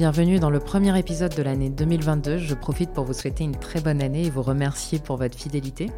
Bienvenue dans le premier épisode de l'année 2022. Je profite pour vous souhaiter une très bonne année et vous remercier pour votre fidélité.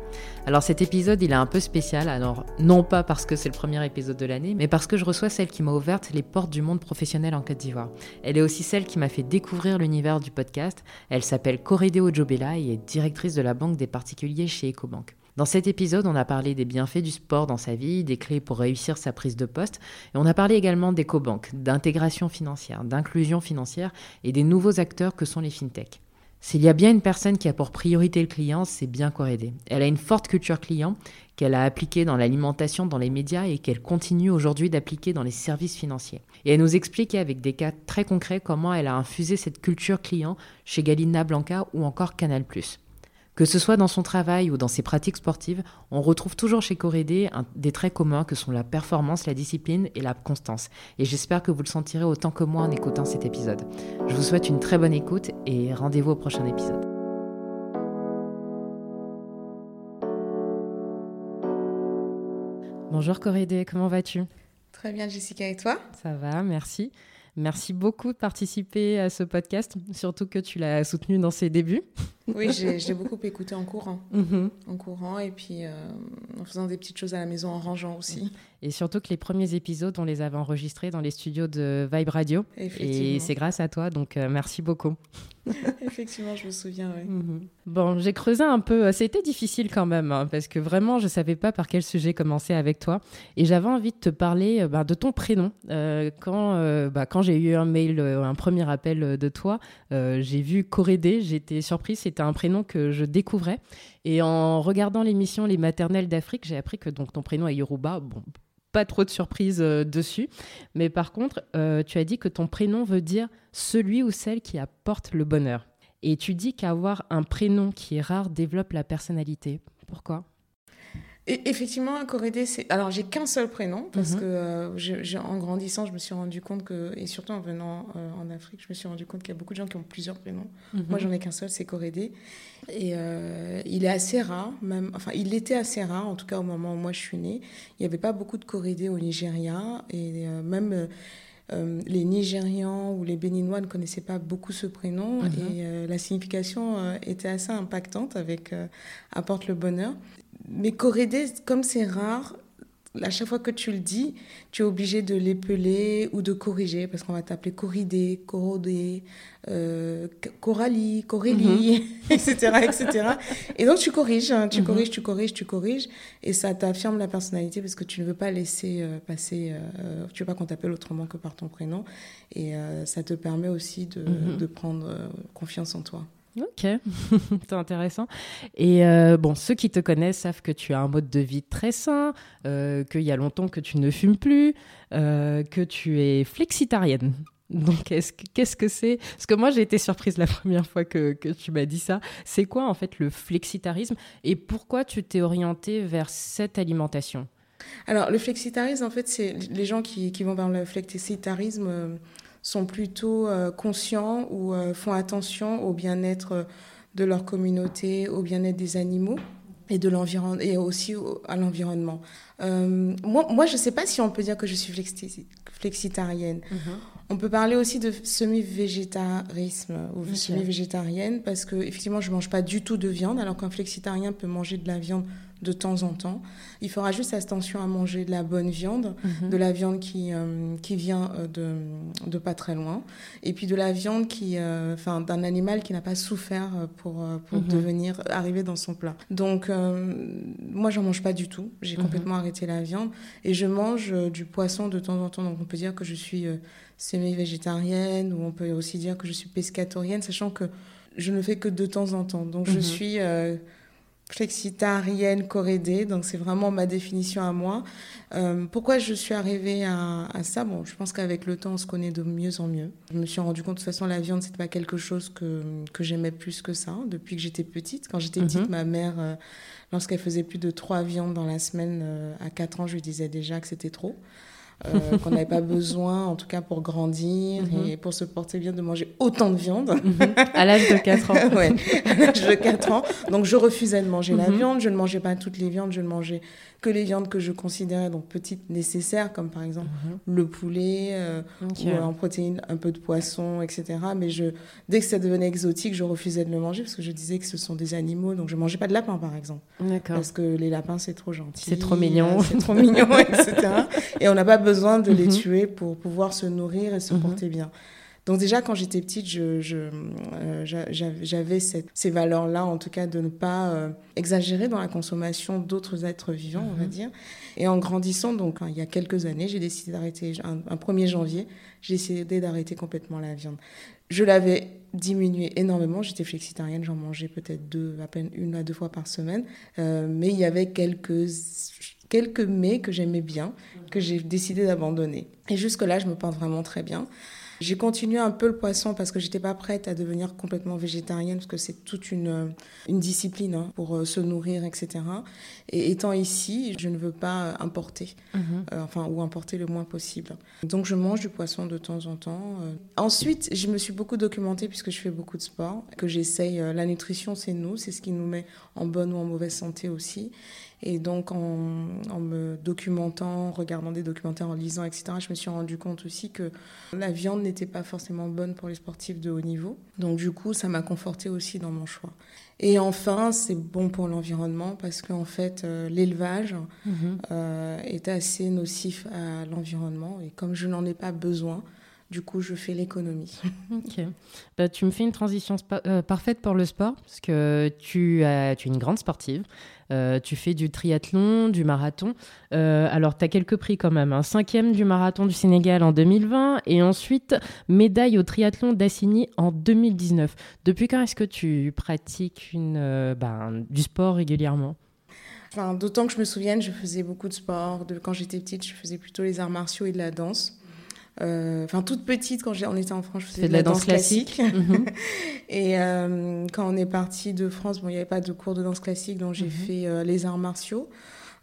Alors cet épisode, il est un peu spécial. Alors non pas parce que c'est le premier épisode de l'année, mais parce que je reçois celle qui m'a ouvert les portes du monde professionnel en Côte d'Ivoire. Elle est aussi celle qui m'a fait découvrir l'univers du podcast. Elle s'appelle Corrideo Jobela et est directrice de la banque des particuliers chez Ecobank. Dans cet épisode, on a parlé des bienfaits du sport dans sa vie, des clés pour réussir sa prise de poste, et on a parlé également d'éco-banques, d'intégration financière, d'inclusion financière et des nouveaux acteurs que sont les fintechs. S'il y a bien une personne qui a pour priorité le client, c'est bien Corédé. Elle a une forte culture client qu'elle a appliquée dans l'alimentation, dans les médias et qu'elle continue aujourd'hui d'appliquer dans les services financiers. Et elle nous expliquait avec des cas très concrets comment elle a infusé cette culture client chez Galina Blanca ou encore Canal+. Que ce soit dans son travail ou dans ses pratiques sportives, on retrouve toujours chez Corédé des traits communs que sont la performance, la discipline et la constance. Et j'espère que vous le sentirez autant que moi en écoutant cet épisode. Je vous souhaite une très bonne écoute et rendez-vous au prochain épisode. Bonjour Corédé, comment vas-tu? Très bien Jessica et toi? Ça va, merci. Merci beaucoup de participer à ce podcast, surtout que tu l'as soutenu dans ses débuts. Oui, j'ai beaucoup écouté en courant. Mhm. En courant et puis euh, en faisant des petites choses à la maison, en rangeant aussi. Et surtout que les premiers épisodes, on les avait enregistrés dans les studios de Vibe Radio. Et c'est grâce à toi, donc euh, merci beaucoup. Effectivement, je me souviens. Oui. Mhm. Bon, j'ai creusé un peu. C'était difficile quand même, hein, parce que vraiment, je ne savais pas par quel sujet commencer avec toi. Et j'avais envie de te parler euh, bah, de ton prénom. Euh, quand euh, bah, quand j'ai eu un mail, un premier appel de toi, j'ai vu Corédé. J'étais surprise. C'était un prénom que je découvrais. Et en regardant l'émission Les Maternelles d'Afrique, j'ai appris que donc, ton prénom est Yoruba. Bon, pas trop de surprises dessus. Mais par contre, tu as dit que ton prénom veut dire celui ou celle qui apporte le bonheur. Et tu dis qu'avoir un prénom qui est rare développe la personnalité. Pourquoi? Et effectivement, Corédé, c'est. Alors, j'ai qu'un seul prénom, parce mhm. que euh, en grandissant, je me suis rendu compte que. Et surtout en venant euh, en Afrique, je me suis rendu compte qu'il y a beaucoup de gens qui ont plusieurs prénoms. Mhm. Moi, j'en ai qu'un seul, c'est Corédé. Et euh, il est assez rare, même. Enfin, il était assez rare, en tout cas au moment où moi je suis née. Il n'y avait pas beaucoup de Corédé au Nigeria. Et même euh, les Nigérians ou les Béninois ne connaissaient pas beaucoup ce prénom mhm. et euh, la signification euh, était assez impactante avec apporte le bonheur. Mais Corédé, comme c'est rare, à chaque fois que tu le dis, tu es obligé de l'épeler ou de corriger parce qu'on va t'appeler Corridé, Corodé, euh, Coralie, Corélie, etc., etc. Et donc tu corriges, hein, tu mhm. corriges, tu corriges, tu corriges, et ça t'affirme la personnalité parce que tu ne veux pas laisser euh, passer, euh, tu veux pas qu'on t'appelle autrement que par ton prénom, et euh, ça te permet aussi de, mhm. de prendre confiance en toi. Ok, c'est intéressant. Et bon, ceux qui te connaissent savent que tu as un mode de vie très sain, qu'il y a longtemps que tu ne fumes plus, que tu es flexitarienne. Donc, qu'est-ce que c'est? Parce que moi, j'ai été surprise la première fois que, tu m'as dit ça. C'est quoi, en fait, le flexitarisme? Et pourquoi tu t'es orientée vers cette alimentation? Alors, le flexitarisme, en fait, c'est les gens qui, vont vers le flexitarisme euh, sont plutôt euh, conscients ou euh, font attention au bien-être de leur communauté, au bien-être des animaux et de l'environnement et aussi à l'environnement. moi, moi, je ne sais pas si on peut dire que je suis flexitarienne. Mm-hmm. On peut parler aussi de semi-végétarisme ou semi-végétarienne parce que effectivement je mange pas du tout de viande alors qu'un flexitarien peut manger de la viande de temps en temps. Il fera juste attention à manger de la bonne viande, mhm. de la viande qui, euh, qui vient euh, de, de, pas très loin, et puis de la viande qui, euh, enfin, d'un animal qui n'a pas souffert pour, pour mhm. devenir arriver dans son plat. Donc moi j'en mange pas du tout. J'ai mhm. complètement arrêté la viande et je mange du poisson de temps en temps. Donc on peut dire que je suis semi-végétarienne ou on peut aussi dire que je suis pescatorienne, sachant que je ne fais que de temps en temps. Donc je suis euh, flexitarienne donc c'est vraiment ma définition à moi. Euh, pourquoi je suis arrivée à, ça? Bon, je pense qu'avec le temps, on se connaît de mieux en mieux. Je me suis rendu compte de toute façon, la viande, c'était pas quelque chose que, que j'aimais plus que ça depuis que j'étais petite. Quand j'étais petite, mhm. ma mère, euh, lorsqu'elle faisait plus de trois viandes dans la semaine, à 4 ans, je lui disais déjà que c'était trop. Euh, qu'on n'avait pas besoin, en tout cas pour grandir mhm. et pour se porter bien, de manger autant de viande. Mhm. À l'âge de 4 ans. oui, à l'âge de 4 ans. Donc je refusais de manger la viande, je ne mangeais pas toutes les viandes, je ne mangeais que les viandes que je considérais donc petites nécessaires, comme par exemple mhm. le poulet, euh, ou en protéines un peu de poisson, etc. Mais je, dès que ça devenait exotique, je refusais de le manger parce que je disais que ce sont des animaux. Donc je mangeais pas de lapin, par exemple. Parce que les lapins, c'est trop gentil. C'est trop mignon. c'est trop mignon, etc. Et on n'a pas besoin de les mhm. tuer pour pouvoir se nourrir et se mhm. porter bien. Donc déjà, quand j'étais petite, je, euh, j'avais ces valeurs-là, en tout cas de ne pas euh, exagérer dans la consommation d'autres êtres vivants, on va mhm. dire. Et en grandissant, donc il y a quelques années, j'ai décidé d'arrêter, un, 1er janvier, j'ai décidé d'arrêter complètement la viande. Je l'avais diminué énormément, j'étais flexitarienne, j'en mangeais peut-être deux, à peine une à deux fois par semaine, euh, mais il y avait quelques quelques mets que j'aimais bien, que j'ai décidé d'abandonner. Et jusque-là, je me porte vraiment très bien. J'ai continué un peu le poisson parce que j'étais pas prête à devenir complètement végétarienne parce que c'est toute une, euh, une discipline hein, pour euh, se nourrir, etc. Et étant ici, je ne veux pas importer, mhm. euh, enfin, ou importer le moins possible. Donc je mange du poisson de temps en temps. Ensuite, je me suis beaucoup documentée puisque je fais beaucoup de sport, que j'essaye. La nutrition, c'est nous, c'est ce qui nous met en bonne ou en mauvaise santé aussi. Et donc, en, me documentant, regardant des documentaires, en lisant, etc., je me suis rendu compte aussi que la viande n'était pas forcément bonne pour les sportifs de haut niveau. Donc, du coup, ça m'a conforté aussi dans mon choix. Et enfin, c'est bon pour l'environnement parce qu'en fait, euh, l'élevage mhm. euh, est assez nocif à l'environnement. Et comme je n'en ai pas besoin, du coup, je fais l'économie. ok. Bah, tu me fais une transition euh, parfaite pour le sport, parce que tu, as, tu es une grande sportive. Euh, tu fais du triathlon, du marathon. Euh, alors, tu as quelques prix quand même. Un hein. cinquième du marathon du Sénégal en 2020 et ensuite médaille au triathlon d'Assigny en 2019. Depuis quand est-ce que tu pratiques une, ben, du sport régulièrement? Enfin, D'autant que je me souvienne, je faisais beaucoup de sport. De, quand j'étais petite, je faisais plutôt les arts martiaux et de la danse. Euh, enfin, toute petite, quand on était en France, je faisais de la, danse, classique. Mhm. et euh, quand on est parti de France, bon, il n'y avait pas de cours de danse classique, donc j'ai mhm. fait euh, les arts martiaux.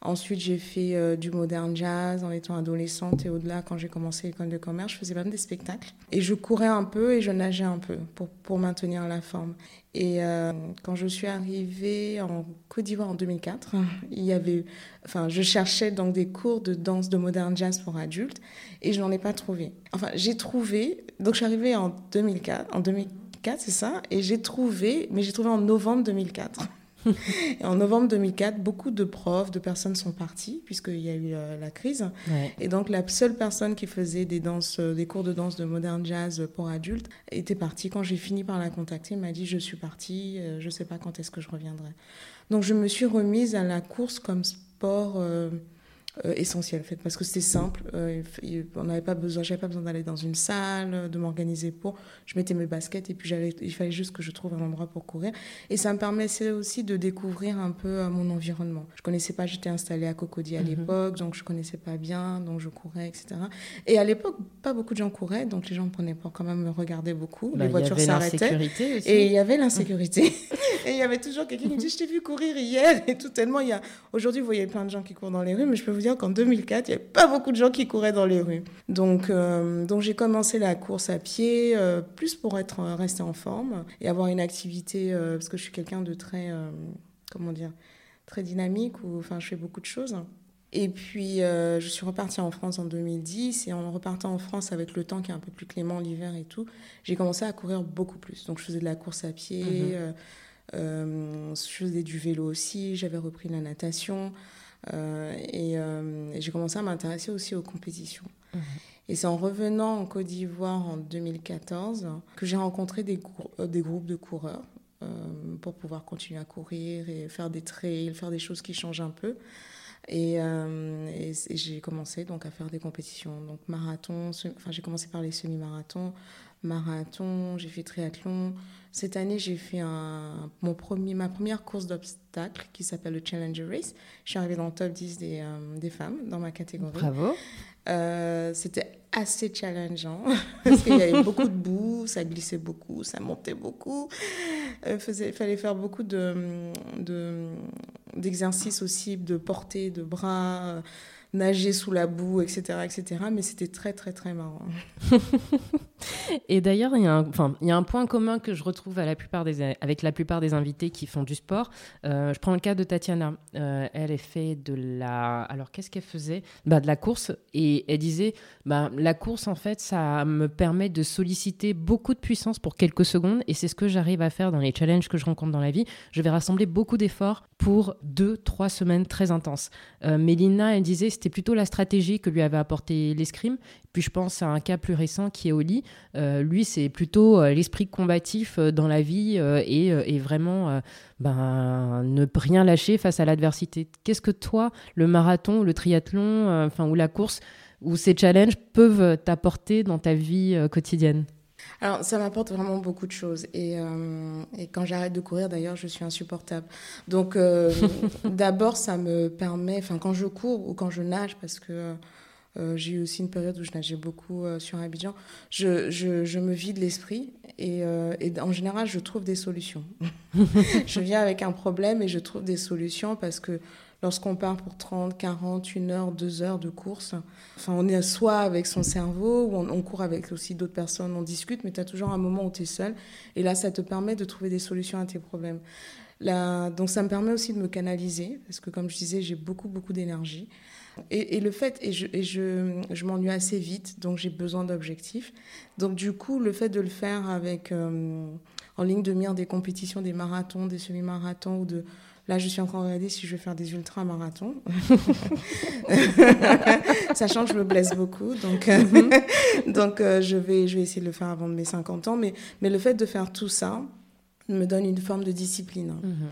Ensuite, j'ai fait du modern jazz en étant adolescente et au-delà, quand j'ai commencé l'école de commerce, je faisais même des spectacles. Et je courais un peu et je nageais un peu pour, pour maintenir la forme. Et euh, quand je suis arrivée en Côte d'Ivoire en 2004, il y avait, enfin, je cherchais donc des cours de danse de modern jazz pour adultes et je n'en ai pas trouvé. Enfin, j'ai trouvé, donc je suis arrivée en 2004, en 2004, c'est ça, et j'ai trouvé, mais j'ai trouvé en novembre 2004 en novembre 2004, beaucoup de profs, de personnes sont partis puisqu'il y a eu euh, la crise. Et donc la seule personne qui faisait des danses, euh, des cours de danse de modern jazz pour adultes était partie. Quand j'ai fini par la contacter, elle m'a dit je suis partie, euh, je ne sais pas quand est-ce que je reviendrai. Donc je me suis remise à la course comme sport. Euh, essentiel en fait parce que c'était simple euh, on n'avait pas besoin j'avais pas besoin d'aller dans une salle de m'organiser pour je mettais mes baskets et puis j'avais il fallait juste que je trouve un endroit pour courir. Et ça me permettait aussi de découvrir un peu euh, mon environnement. Je connaissais pas j'étais installée à Cocody à mhm. l'époque donc je connaissais pas bien donc je courais etc et à l'époque pas beaucoup de gens couraient donc les gens me prenaient pour quand même me regarder beaucoup. Bah, les voitures s'arrêtaient. et il y avait l'insécurité. Et il y avait toujours quelqu'un qui me dit je t'ai vu courir hier. Et tout tellement il y a aujourd'hui vous voyez plein de gens qui courent dans les rues mais je peux vous dire qu'en 2004, il n'y avait pas beaucoup de gens qui couraient dans les rues. Donc, euh, donc j'ai commencé la course à pied, euh, plus pour être euh, resté en forme et avoir une activité, parce que je suis quelqu'un de très, comment dire, très dynamique, ou enfin, je fais beaucoup de choses. Et puis, je suis repartie en France en 2010. Et en repartant en France avec le temps qui est un peu plus clément, l'hiver et tout, j'ai commencé à courir beaucoup plus. Donc, je faisais de la course à pied, mhm. je faisais du vélo aussi, j'avais repris la natation. Euh, euh, et, j'ai commencé à m'intéresser aussi aux compétitions. Mhm. Et c'est en revenant en Côte d'Ivoire en 2014 que j'ai rencontré des, euh, des, groupes de coureurs pour pouvoir continuer à courir et faire des trails, faire des choses qui changent un peu. Et, et, j'ai commencé donc à faire des compétitions, donc marathon, enfin j'ai commencé par les semi-marathons, marathon, j'ai fait triathlon. Cette année, j'ai fait un, mon premier, ma première course d'obstacles qui s'appelle le Challenger Race. Je suis arrivée dans le top 10 des, euh, des femmes dans ma catégorie. Bravo. Euh, c'était assez challengeant parce qu'il y avait beaucoup de boue, ça glissait beaucoup, ça montait beaucoup. Il euh, fallait faire beaucoup de, de, d'exercices aussi, de portée, de bras nager sous la boue, etc., etc. Mais c'était très, très, très marrant. Et d'ailleurs, il y, a un, y a un point commun que je retrouve à la plupart des, avec la plupart des invités qui font du sport. Euh, je prends le cas de Tatiana. Euh, elle est fait de la... Alors, qu'est-ce qu'elle faisait? Bah, De la course. Et elle disait, bah, la course, en fait, ça me permet de solliciter beaucoup de puissance pour quelques secondes. Et c'est ce que j'arrive à faire dans les challenges que je rencontre dans la vie. Je vais rassembler beaucoup d'efforts pour deux, trois semaines très intenses. Euh, Mélina, elle disait, c'était plutôt la stratégie que lui avait apporté l'escrime. Puis je pense à un cas plus récent qui est Oli. Euh, lui, c'est plutôt euh, l'esprit combatif euh, dans la vie et, vraiment ben, ne rien lâcher face à l'adversité. Qu'est-ce que toi, le marathon, le triathlon, enfin ou la course, ou ces challenges peuvent t'apporter dans ta vie quotidienne? Alors, ça m'apporte vraiment beaucoup de choses. Et, et quand j'arrête de courir, d'ailleurs, je suis insupportable. Donc, d'abord, ça me permet, enfin, quand je cours ou quand je nage, parce que euh, j'ai eu aussi une période où je nageais beaucoup euh, sur Abidjan. Je, je, je me vide l'esprit et, euh, et, en général, je trouve des solutions. je viens avec un problème et je trouve des solutions parce que lorsqu'on part pour 30, 40, 1 heure, 2 heures de course, enfin, on est soit avec son cerveau ou on, court avec aussi d'autres personnes, on discute, mais tu as toujours un moment où tu es seul. Et là, ça te permet de trouver des solutions à tes problèmes. Donc ça me permet aussi de me canaliser parce que comme je disais, j'ai beaucoup, beaucoup d'énergie. Et, le fait, et je, et je, je m'ennuie assez vite, donc j'ai besoin d'objectifs. Donc du coup, le fait de le faire avec euh, en ligne de mire des compétitions, des marathons, des semi-marathons ou de Là, je suis en train de regarder si je vais faire des ultra-marathons. Sachant que je me blesse beaucoup. Donc, euh, mhm. donc euh, je, vais, je vais essayer de le faire avant mes 50 ans. Mais, mais le fait de faire tout ça me donne une forme de discipline. Mhm.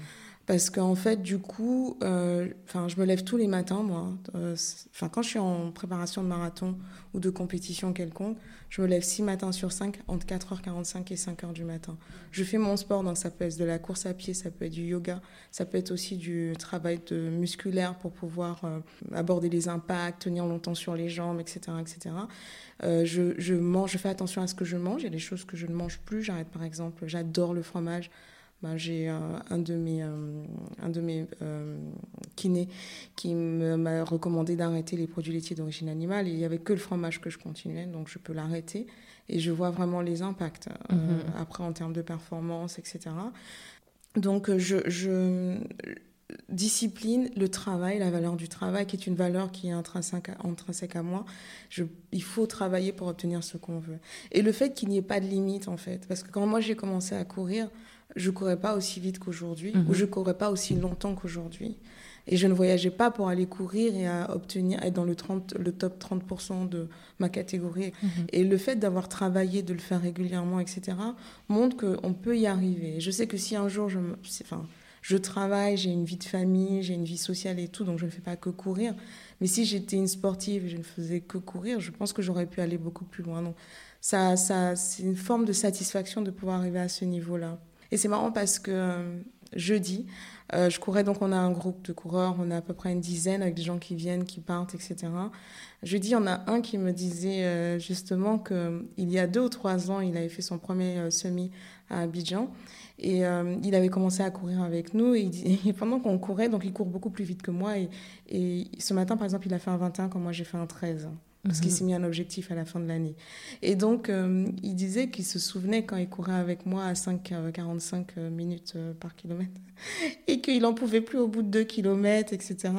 Parce qu'en fait, du coup, euh, je me lève tous les matins, moi. Euh, quand je suis en préparation de marathon ou de compétition quelconque, je me lève 6 matins sur 5, entre 4h45 et 5h du matin. Je fais mon sport, donc ça peut être de la course à pied, ça peut être du yoga, ça peut être aussi du travail musculaire pour pouvoir euh, aborder les impacts, tenir longtemps sur les jambes, etc. etc. je, je mange, je fais attention à ce que je mange. Il y a des choses que je ne mange plus. J'arrête, par exemple, j'adore le fromage. Ben, j'ai un, de mes, un de mes euh, euh, kinés qui m'a recommandé d'arrêter les produits laitiers d'origine animale. Et il n'y avait que le fromage que je continuais, donc je peux l'arrêter. Et je vois vraiment les impacts euh, mhm. après en termes de performance, etc. Donc je, je, discipline, le travail, la valeur du travail, qui est une valeur qui est intrinsèque à, intrinsèque à moi. Je, il faut travailler pour obtenir ce qu'on veut. Et le fait qu'il n'y ait pas de limite, en fait. Parce que quand moi j'ai commencé à courir, je courais pas aussi vite qu'aujourd'hui, ou mhm. je courais pas aussi longtemps qu'aujourd'hui. Et je ne voyageais pas pour aller courir et à obtenir, être dans le, 30, le top 30% de ma catégorie. Mhm. Et le fait d'avoir travaillé, de le faire régulièrement, etc., montre qu'on peut y arriver. je sais que si un jour je, enfin, je travaille, j'ai une vie de famille, j'ai une vie sociale et tout, donc je ne fais pas que courir. Mais si j'étais une sportive et je ne faisais que courir, je pense que j'aurais pu aller beaucoup plus loin. Donc ça, ça, c'est une forme de satisfaction de pouvoir arriver à ce niveau-là. Et c'est marrant parce que euh, jeudi, euh, je courais, donc on a un groupe de coureurs, on a à peu près une dizaine avec des gens qui viennent, qui partent, etc. Jeudi, on a un qui me disait euh, justement qu'il y a deux ou trois ans, il avait fait son premier semi à Abidjan. Et il avait commencé à courir avec nous. Et, pendant qu'on courait, donc il court beaucoup plus vite que moi. Et, ce matin, par exemple, il a fait un 21 quand moi j'ai fait un 13 parce qu'il mhm. s'est mis un objectif à la fin de l'année. Et donc, euh, il disait qu'il se souvenait quand il courait avec moi à 5, 45 euh, minutes euh, par kilomètre, et qu'il n'en pouvait plus au bout de 2 kilomètres, etc.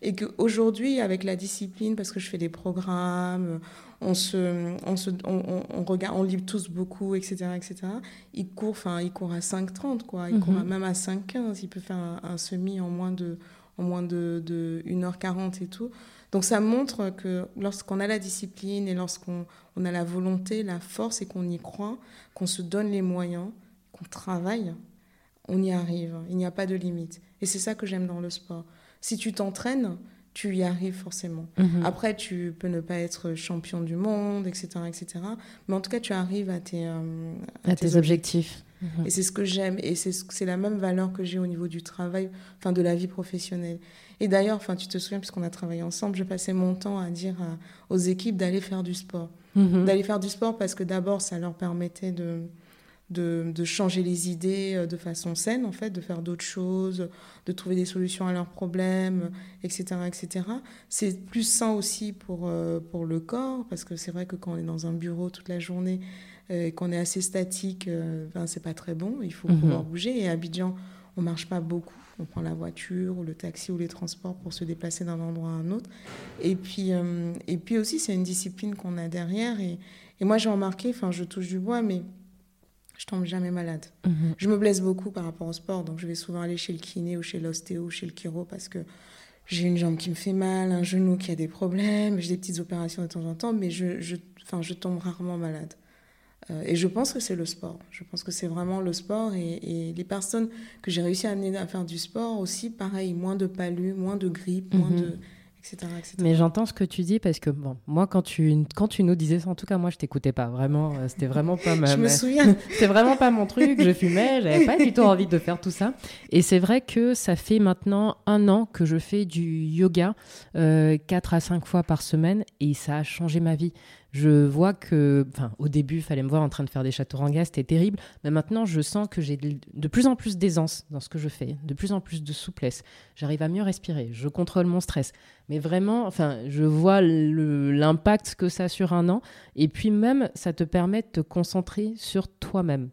Et qu'aujourd'hui, avec la discipline, parce que je fais des programmes, on se, on, se, on, regarde, on lit tous beaucoup, etc., etc. Il court, enfin, il court à 5,30, quoi. Il court mhm. même à 5,15. Il peut faire un, un, semi en moins de, en moins de, de 1h40 et tout. Donc ça montre que lorsqu'on a la discipline et lorsqu'on on a la volonté, la force et qu'on y croit, qu'on se donne les moyens, qu'on travaille, on y arrive. Il n'y a pas de limite. Et c'est ça que j'aime dans le sport. Si tu t'entraînes, tu y arrives forcément. Mhm. Après, tu peux ne pas être champion du monde, etc., etc. Mais en tout cas, tu arrives à tes, euh, à, tes, objectifs. Et c'est ce que j'aime. Et c'est la même valeur que j'ai au niveau du travail, enfin de la vie professionnelle. Et d'ailleurs, enfin, tu te souviens, puisqu'on a travaillé ensemble, je passais mon temps à dire aux équipes d'aller faire du sport. Mhm. D'aller faire du sport parce que d'abord, ça leur permettait de, de, changer les idées euh, de façon saine, en fait, de faire d'autres choses, de trouver des solutions à leurs problèmes, etc. etc. C'est plus sain aussi pour, euh, pour le corps, parce que c'est vrai que quand on est dans un bureau toute la journée euh, qu'on est assez statique, ben, c'est pas très bon, il faut mhm. pouvoir bouger. Et à Abidjan, on marche pas beaucoup. On prend la voiture ou le taxi ou les transports pour se déplacer d'un endroit à un autre. Et puis, et puis aussi, c'est une discipline qu'on a derrière. Et, et moi, j'ai remarqué, enfin, je touche du bois, mais je tombe jamais malade. Mhm. Je me blesse beaucoup par rapport au sport, donc je vais souvent aller chez le kiné ou chez l'ostéo ou chez le chiro parce que j'ai une jambe qui me fait mal, un genou qui a des problèmes, j'ai des petites opérations de temps en temps, mais je, je, enfin, je tombe rarement malade. Euh, et je pense que c'est le sport. Je pense que c'est vraiment le sport. Et, les personnes que j'ai réussi à amener à faire du sport aussi, pareil, moins de palus, moins de grippe, moins mhm. de mais j'entends ce que tu dis parce que bon, moi quand tu quand tu nous disais ça, en tout cas moi je t'écoutais pas vraiment, euh, c'était vraiment pas ma. je me souviens. c'était vraiment pas mon truc. Je fumais, j'avais pas du tout envie de faire tout ça. Et c'est vrai que ça fait maintenant un an que je fais du yoga euh, 4 à 5 fois par semaine et ça a changé ma vie je vois que, enfin, au début, il fallait me voir en train de faire des châteaux rangas, c'était terrible. Mais maintenant, je sens que j'ai de plus en plus d'aisance dans ce que je fais, de plus en plus de souplesse. J'arrive à mieux respirer, je contrôle mon stress. Mais vraiment, enfin, je vois l'impact que ça a sur un an. Et puis même, ça te permet de te concentrer sur toi-même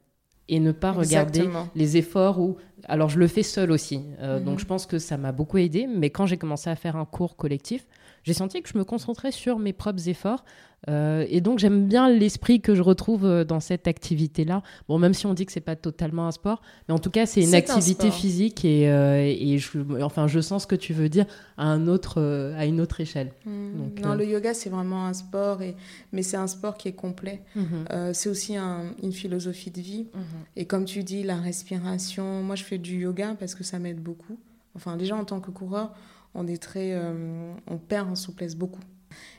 et ne pas regarder les efforts ou alors je le fais seul aussi euh, donc mhm. je pense que ça m'a beaucoup aidé mais quand j'ai commencé à faire un cours collectif j'ai senti que je me concentrais sur mes propres efforts euh, et donc j'aime bien l'esprit que je retrouve euh, dans cette activité-là. Bon, même si on dit que c'est pas totalement un sport, mais en tout cas c'est une activité physique et, euh, et je, enfin je sens ce que tu veux dire à un autre, à une autre échelle. Mmh. non, le yoga c'est vraiment un sport et mais c'est un sport qui est complet. Mmh. c'est aussi une philosophie de vie. Mmh. Et comme tu dis, la respiration. Moi je du yoga parce que ça m'aide beaucoup. Enfin déjà en tant que coureur, on est très, on perd en souplesse beaucoup.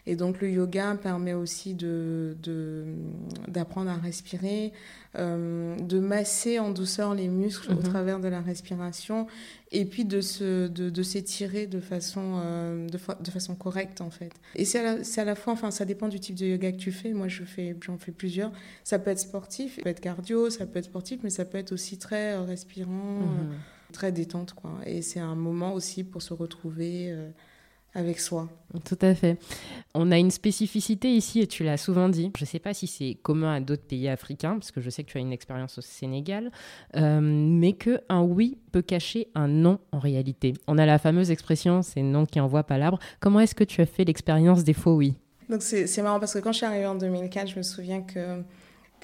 Et donc le yoga permet aussi de, d'apprendre à respirer, euh, de masser en douceur les muscles au mhm. travers de la respiration et puis de, se, de, s'étirer de façon, euh, de, façon correcte en fait. Et c'est à, la, c'est à la fois, enfin ça dépend du type de yoga que tu fais. Moi je fais, j'en fais plusieurs. Ça peut être sportif, ça peut être cardio, ça peut être sportif, mais ça peut être aussi très euh, respirant. Mhm. très détente quoi et c'est un moment aussi pour se retrouver avec soi. Tout à fait. On a une spécificité ici, et tu l'as souvent dit. Je ne sais pas si c'est commun à d'autres pays africains, parce que je sais que tu as une expérience au Sénégal, euh, mais que un oui peut cacher un non en réalité. On a la fameuse expression c'est non qui envoie pas l'arbre. Comment est-ce que tu as fait l'expérience des faux oui? Donc c'est marrant parce que quand je suis arrivée en 2004, je me souviens que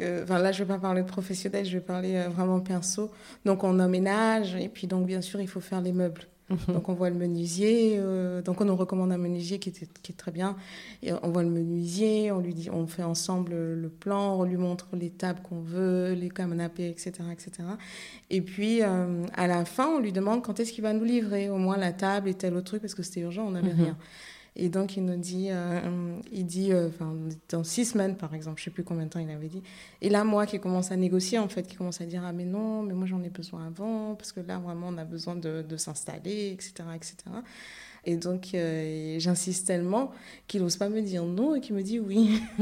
Enfin, là, je ne vais pas parler de professionnel, je vais parler euh, vraiment perso. Donc, on emménage, et puis, donc, bien sûr, il faut faire les meubles. Mhm. Donc on voit le menuisier, euh, donc on nous recommande un menuisier qui, était, qui est très bien. Et on voit le menuisier, on lui dit, on fait ensemble le plan, on lui montre les tables qu'on veut, les canapés, etc., etc. Et puis euh, à la fin, on lui demande quand est-ce qu'il va nous livrer au moins la table et tel autre truc parce que c'était urgent, on n'avait mhm. rien. Et donc, il nous dit, euh, il dit, euh, dans six semaines, par exemple, je sais plus combien de temps il avait dit. Et là, moi, qui commence à négocier, en fait, qui commence à dire, ah, mais non, mais moi, j'en ai besoin avant, parce que là, vraiment, on a besoin de, de s'installer, etc., etc. Et donc, euh, j'insiste tellement qu'il n'ose pas me dire non et qu'il me dit oui.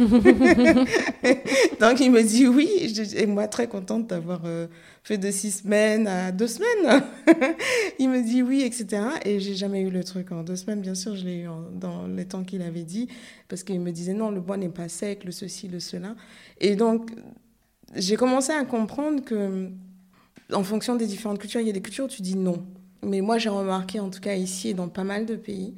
donc, il me dit oui. Et moi, très contente d'avoir euh, fait de six semaines à deux semaines. il me dit oui, etc. Et j'ai jamais eu le truc en deux semaines. Bien sûr, je l'ai eu dans les temps qu'il avait dit. Parce qu'il me disait non, le bois n'est pas sec, le ceci, le cela. Et donc, j'ai commencé à comprendre que, en fonction des différentes cultures, il y a des cultures où tu dis non. Mais moi, j'ai remarqué, en tout cas ici et dans pas mal de pays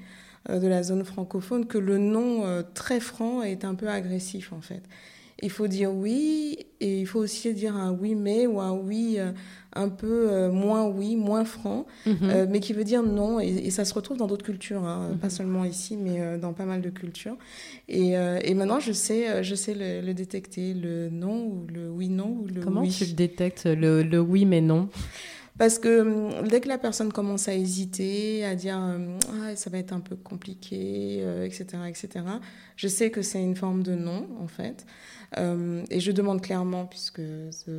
euh, de la zone francophone, que le non euh, très franc est un peu agressif, en fait. Il faut dire oui, et il faut aussi dire un oui mais ou un oui euh, un peu moins oui, moins franc, mhm. mais qui veut dire non. Et, ça se retrouve dans d'autres cultures, hein, mhm. pas seulement ici, mais dans pas mal de cultures. Et, et maintenant, je sais, je sais le, détecter, le non ou le oui non ou le Comment tu le détectes, le, le oui mais non? Parce que hum, dès que la personne commence à hésiter, à dire hum, ah, ça va être un peu compliqué, etc., euh, etc., je sais que c'est une forme de non, en fait. Euh, et je demande clairement, puisque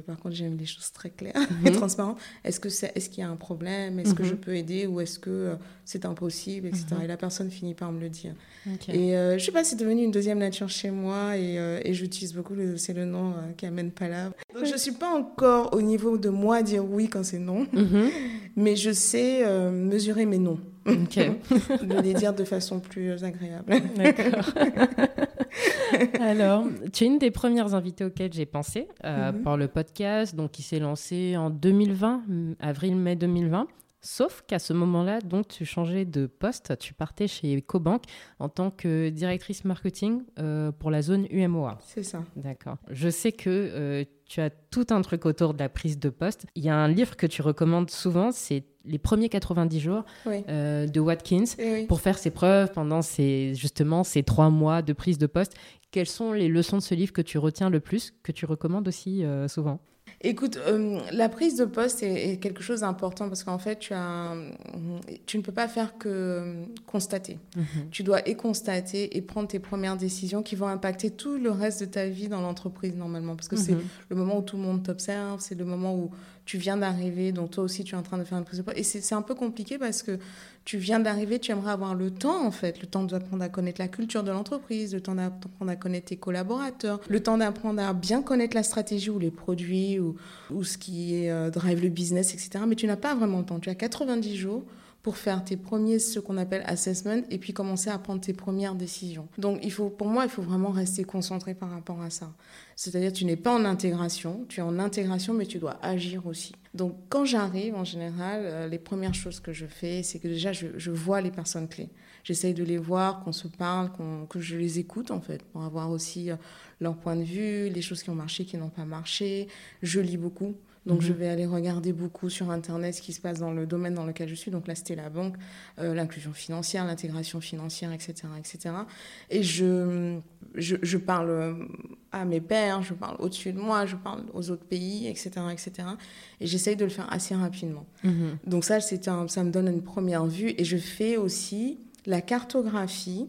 par contre j'aime les choses très claires et mhm. transparentes, est-ce qu'il est, qu'il y a un problème? Est-ce que je mhm. peux aider Ou est-ce que euh, c'est impossible etc. Mhm. Et la personne finit par me le dire. Et euh, je ne sais pas, c'est devenu une deuxième nature chez moi et, et j'utilise beaucoup, c'est le nom qui amène pas là. Donc je ne suis pas encore au niveau de moi dire oui quand c'est non, mais je sais mesurer mes noms. de les dire de façon plus agréable. D'accord. Alors, tu es une des premières invitées auxquelles j'ai pensé euh, mhm. par le podcast, donc qui s'est lancé en 2020, avril-mai 2020. Sauf qu'à ce moment-là, donc, tu changeais de poste, tu partais chez Cobank en tant que directrice marketing euh, pour la zone UMOA. C'est ça. D'accord. Je sais que euh, tu as tout un truc autour de la prise de poste. Il y a un livre que tu recommandes souvent, c'est les premiers 90 jours euh, de Watkins eh pour faire ses preuves pendant ces, justement ces trois mois de prise de poste. Quelles sont les leçons de ce livre que tu retiens le plus, que tu recommandes aussi souvent? Écoute, euh, la prise de poste est, quelque chose d'important parce qu'en fait, tu, as, tu ne peux pas faire que euh, constater. Mhm. Tu dois et constater et prendre tes premières décisions qui vont impacter tout le reste de ta vie dans l'entreprise normalement. Parce que c'est mhm. le moment où tout le monde t'observe, c'est le moment où tu viens d'arriver, donc toi aussi tu es en train de faire une prise de poste. Et c'est un peu compliqué parce que tu viens d'arriver, tu aimerais avoir le temps en fait, le temps d'apprendre à connaître la culture de l'entreprise, le temps d'apprendre à connaître tes collaborateurs, le temps d'apprendre à bien connaître la stratégie ou les produits ou, ce qui euh, drive le business, etc. Mais tu n'as pas vraiment le temps. Tu as 90 jours pour faire tes premiers, ce qu'on appelle assessment, et puis commencer à prendre tes premières décisions. Donc, il faut, pour moi, il faut vraiment rester concentré par rapport à ça. C'est-à-dire, tu n'es pas en intégration, tu es en intégration, mais tu dois agir aussi. Donc, quand j'arrive, en général, euh, les premières choses que je fais, c'est que déjà, je, vois les personnes clés. J'essaye de les voir, qu'on se parle, que je les écoute, en fait, pour avoir aussi euh, leur point de vue, les choses qui ont marché, qui n'ont pas marché. Je lis beaucoup. Donc, je mhm. vais aller regarder beaucoup sur Internet ce qui se passe dans le domaine dans lequel je suis. Donc, là, c'était la banque, euh, l'inclusion financière, l'intégration financière, etc., etc. Et je, je, parle euh, à mes pairs, je parle au-dessus de moi, je parle aux autres pays, etc., etc. Et j'essaye de le faire assez rapidement. Mhm. Donc, ça, un, ça me donne une première vue. Et je fais aussi la cartographie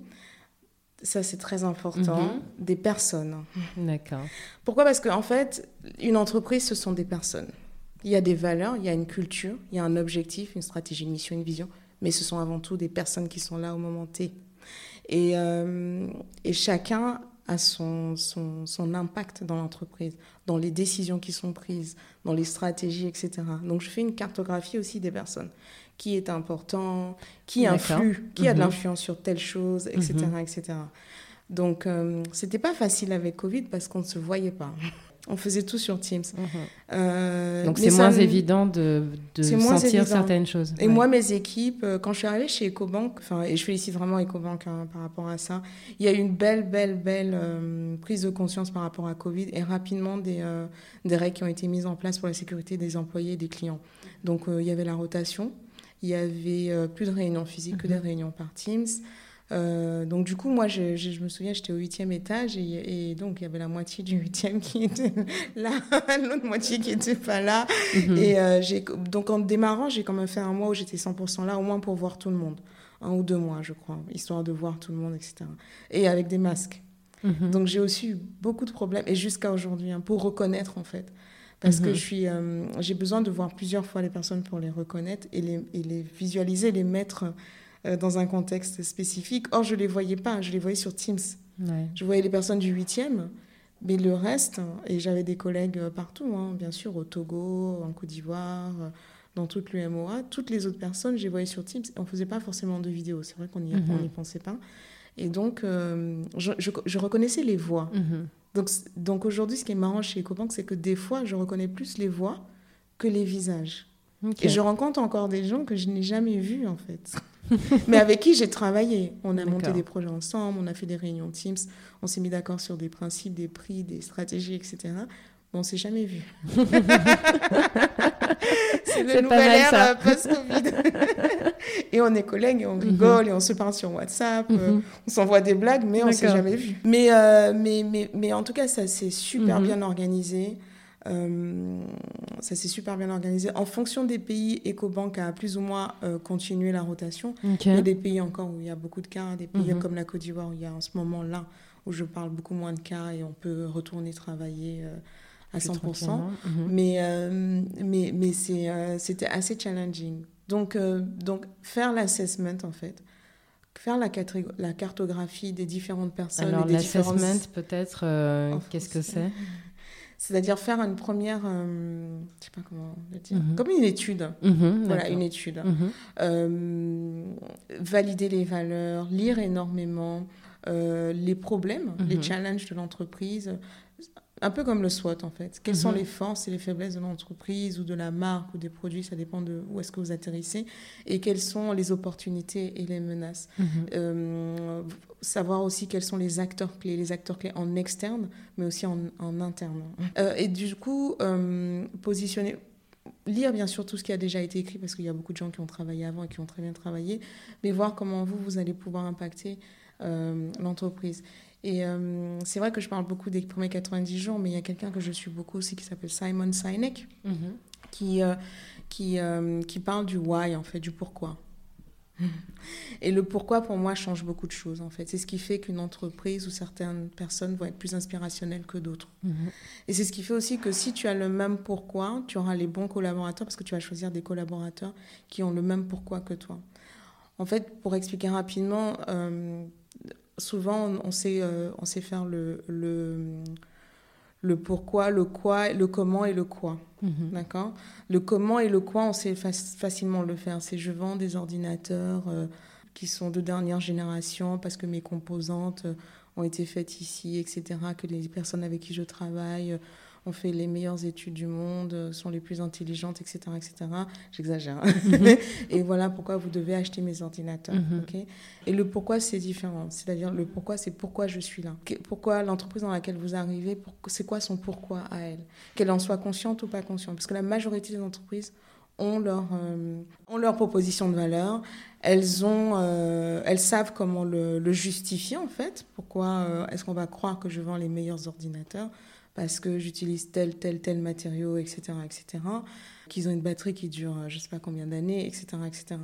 ça c'est très important, mhm. des personnes. D'accord. Pourquoi? Parce qu'en en fait, une entreprise, ce sont des personnes. Il y a des valeurs, il y a une culture, il y a un objectif, une stratégie, une mission, une vision, mais ce sont avant tout des personnes qui sont là au moment T. Et, euh, et chacun a son, son, son impact dans l'entreprise, dans les décisions qui sont prises, dans les stratégies, etc. Donc je fais une cartographie aussi des personnes qui est important, qui influe, qui a de mhm. l'influence sur telle chose, etc. Mhm. etc. Donc, euh, c'était pas facile avec Covid parce qu'on ne se voyait pas. On faisait tout sur Teams. Mhm. Euh, Donc, c'est moins évident de, de sentir certaines choses. Et moi, mes équipes, euh, quand je suis arrivée chez EcoBank, et je félicite vraiment EcoBank hein, par rapport à ça, il y a eu une belle, belle, belle euh, prise de conscience par rapport à Covid et rapidement des, des règles qui ont été mises en place pour la sécurité des employés et des clients. Donc, il y avait la rotation. Il y avait euh, plus de réunions physiques que des mhm. réunions par Teams. Euh, donc du coup, moi, je, je, me souviens, j'étais au huitième étage et, donc il y avait la moitié du huitième qui était là, l'autre moitié qui n'était pas là. Mhm. Et euh, j'ai donc en démarrant, j'ai quand même fait un mois où j'étais 100% là, au moins pour voir tout le monde. Un ou deux mois, je crois, histoire de voir tout le monde, etc. Et avec des masques. Mhm. Donc j'ai aussi eu beaucoup de problèmes, et jusqu'à aujourd'hui, hein, pour reconnaître en fait parce que mhm. je suis, euh, j'ai besoin de voir plusieurs fois les personnes pour les reconnaître et les, et les visualiser, les mettre euh, dans un contexte spécifique. Or, je ne les voyais pas, je les voyais sur Teams. Je voyais les personnes du 8e, mais le reste, et j'avais des collègues partout, hein, bien sûr, au Togo, en Côte d'Ivoire, dans toute l'UMOA, toutes les autres personnes, je les voyais sur Teams. On ne faisait pas forcément de vidéos, c'est vrai qu'on n'y mhm. pensait pas. Et donc, euh, je, je, reconnaissais les voix. Mhm. Donc, donc aujourd'hui, ce qui est marrant chez EcoBank, c'est que des fois, je reconnais plus les voix que les visages. Et je rencontre encore des gens que je n'ai jamais vus, en fait. Mais avec qui j'ai travaillé. On a monté des projets ensemble, on a fait des réunions Teams, on s'est mis d'accord sur des principes, des prix, des stratégies, etc on s'est jamais vu. c'est le nouvel ère euh, post-Covid. et on est collègues et on rigole mhm. et on se parle sur WhatsApp. Euh, mhm. on s'envoie des blagues, mais on s'est jamais vu. Mais, euh, mais, mais, mais, en tout cas, ça c'est super mhm. bien organisé. ça s'est super bien organisé. En fonction des pays, EcoBank a plus ou moins euh, continué la rotation. Il y a des pays encore où il y a beaucoup de cas, des pays comme la Côte d'Ivoire où il y a en ce moment-là où je parle beaucoup moins de cas et on peut retourner travailler euh, à 100%. Mhm. Mais, mais, mais c'était assez challenging. Donc, donc faire l'assessment, en fait, faire la, la, cartographie des différentes personnes. Alors, l'assessment, peut-être, qu'est-ce que c'est? C'est-à-dire faire une première, euh, je sais pas comment le dire, mhm. comme une étude. Mhm, voilà, une étude. Euh, valider les valeurs, lire énormément, euh, les problèmes, les challenges de l'entreprise, un peu comme le SWOT en fait. Quelles sont mhm. les forces et les faiblesses de l'entreprise ou de la marque ou des produits, ça dépend de où est-ce que vous atterrissez, et quelles sont les opportunités et les menaces. Mhm. Euh, savoir aussi quels sont les acteurs clés, les acteurs clés en externe, mais aussi en, interne. Euh, et du coup, euh, positionner, lire bien sûr tout ce qui a déjà été écrit, parce qu'il y a beaucoup de gens qui ont travaillé avant et qui ont très bien travaillé, mais voir comment vous, vous allez pouvoir impacter l'entreprise. Et euh, c'est vrai que je parle beaucoup des premiers 90 jours, mais il y a quelqu'un que je suis beaucoup aussi qui s'appelle Simon Sinek, mhm. qui, euh, qui, euh, qui parle du why, en fait, du pourquoi. Et le pourquoi, pour moi, change beaucoup de choses, en fait. C'est ce qui fait qu'une entreprise ou certaines personnes vont être plus inspirationnelles que d'autres. Mhm. Et c'est ce qui fait aussi que si tu as le même pourquoi, tu auras les bons collaborateurs, parce que tu vas choisir des collaborateurs qui ont le même pourquoi que toi. En fait, pour expliquer rapidement, souvent, on sait, euh, on sait faire le, le, le, pourquoi, le quoi, le comment et le quoi. Mhm. D'accord? Le comment et le quoi, on sait facilement le faire. C'est je vends des ordinateurs euh, qui sont de dernière génération parce que mes composantes euh, ont été faites ici, etc. Que les personnes avec qui je travaille on fait les meilleures études du monde, euh, sont les plus intelligentes, etc. etc. J'exagère. Mhm. et voilà pourquoi vous devez acheter mes ordinateurs. Mhm. et le pourquoi, c'est différent. C'est-à-dire, le pourquoi, c'est pourquoi je suis là. Pourquoi l'entreprise dans laquelle vous arrivez, c'est quoi son pourquoi à elle? Qu'elle en soit consciente ou pas consciente. Parce que la majorité des entreprises ont leur, euh, ont leur proposition de valeur. Elles, ont, euh, elles savent comment le, le, justifier, en fait. Pourquoi est-ce qu'on va croire que je vends les meilleurs ordinateurs? Parce que j'utilise tel, tel, tel matériau, etc., etc., qu'ils ont une batterie qui dure euh, je ne sais pas combien d'années, etc., etc.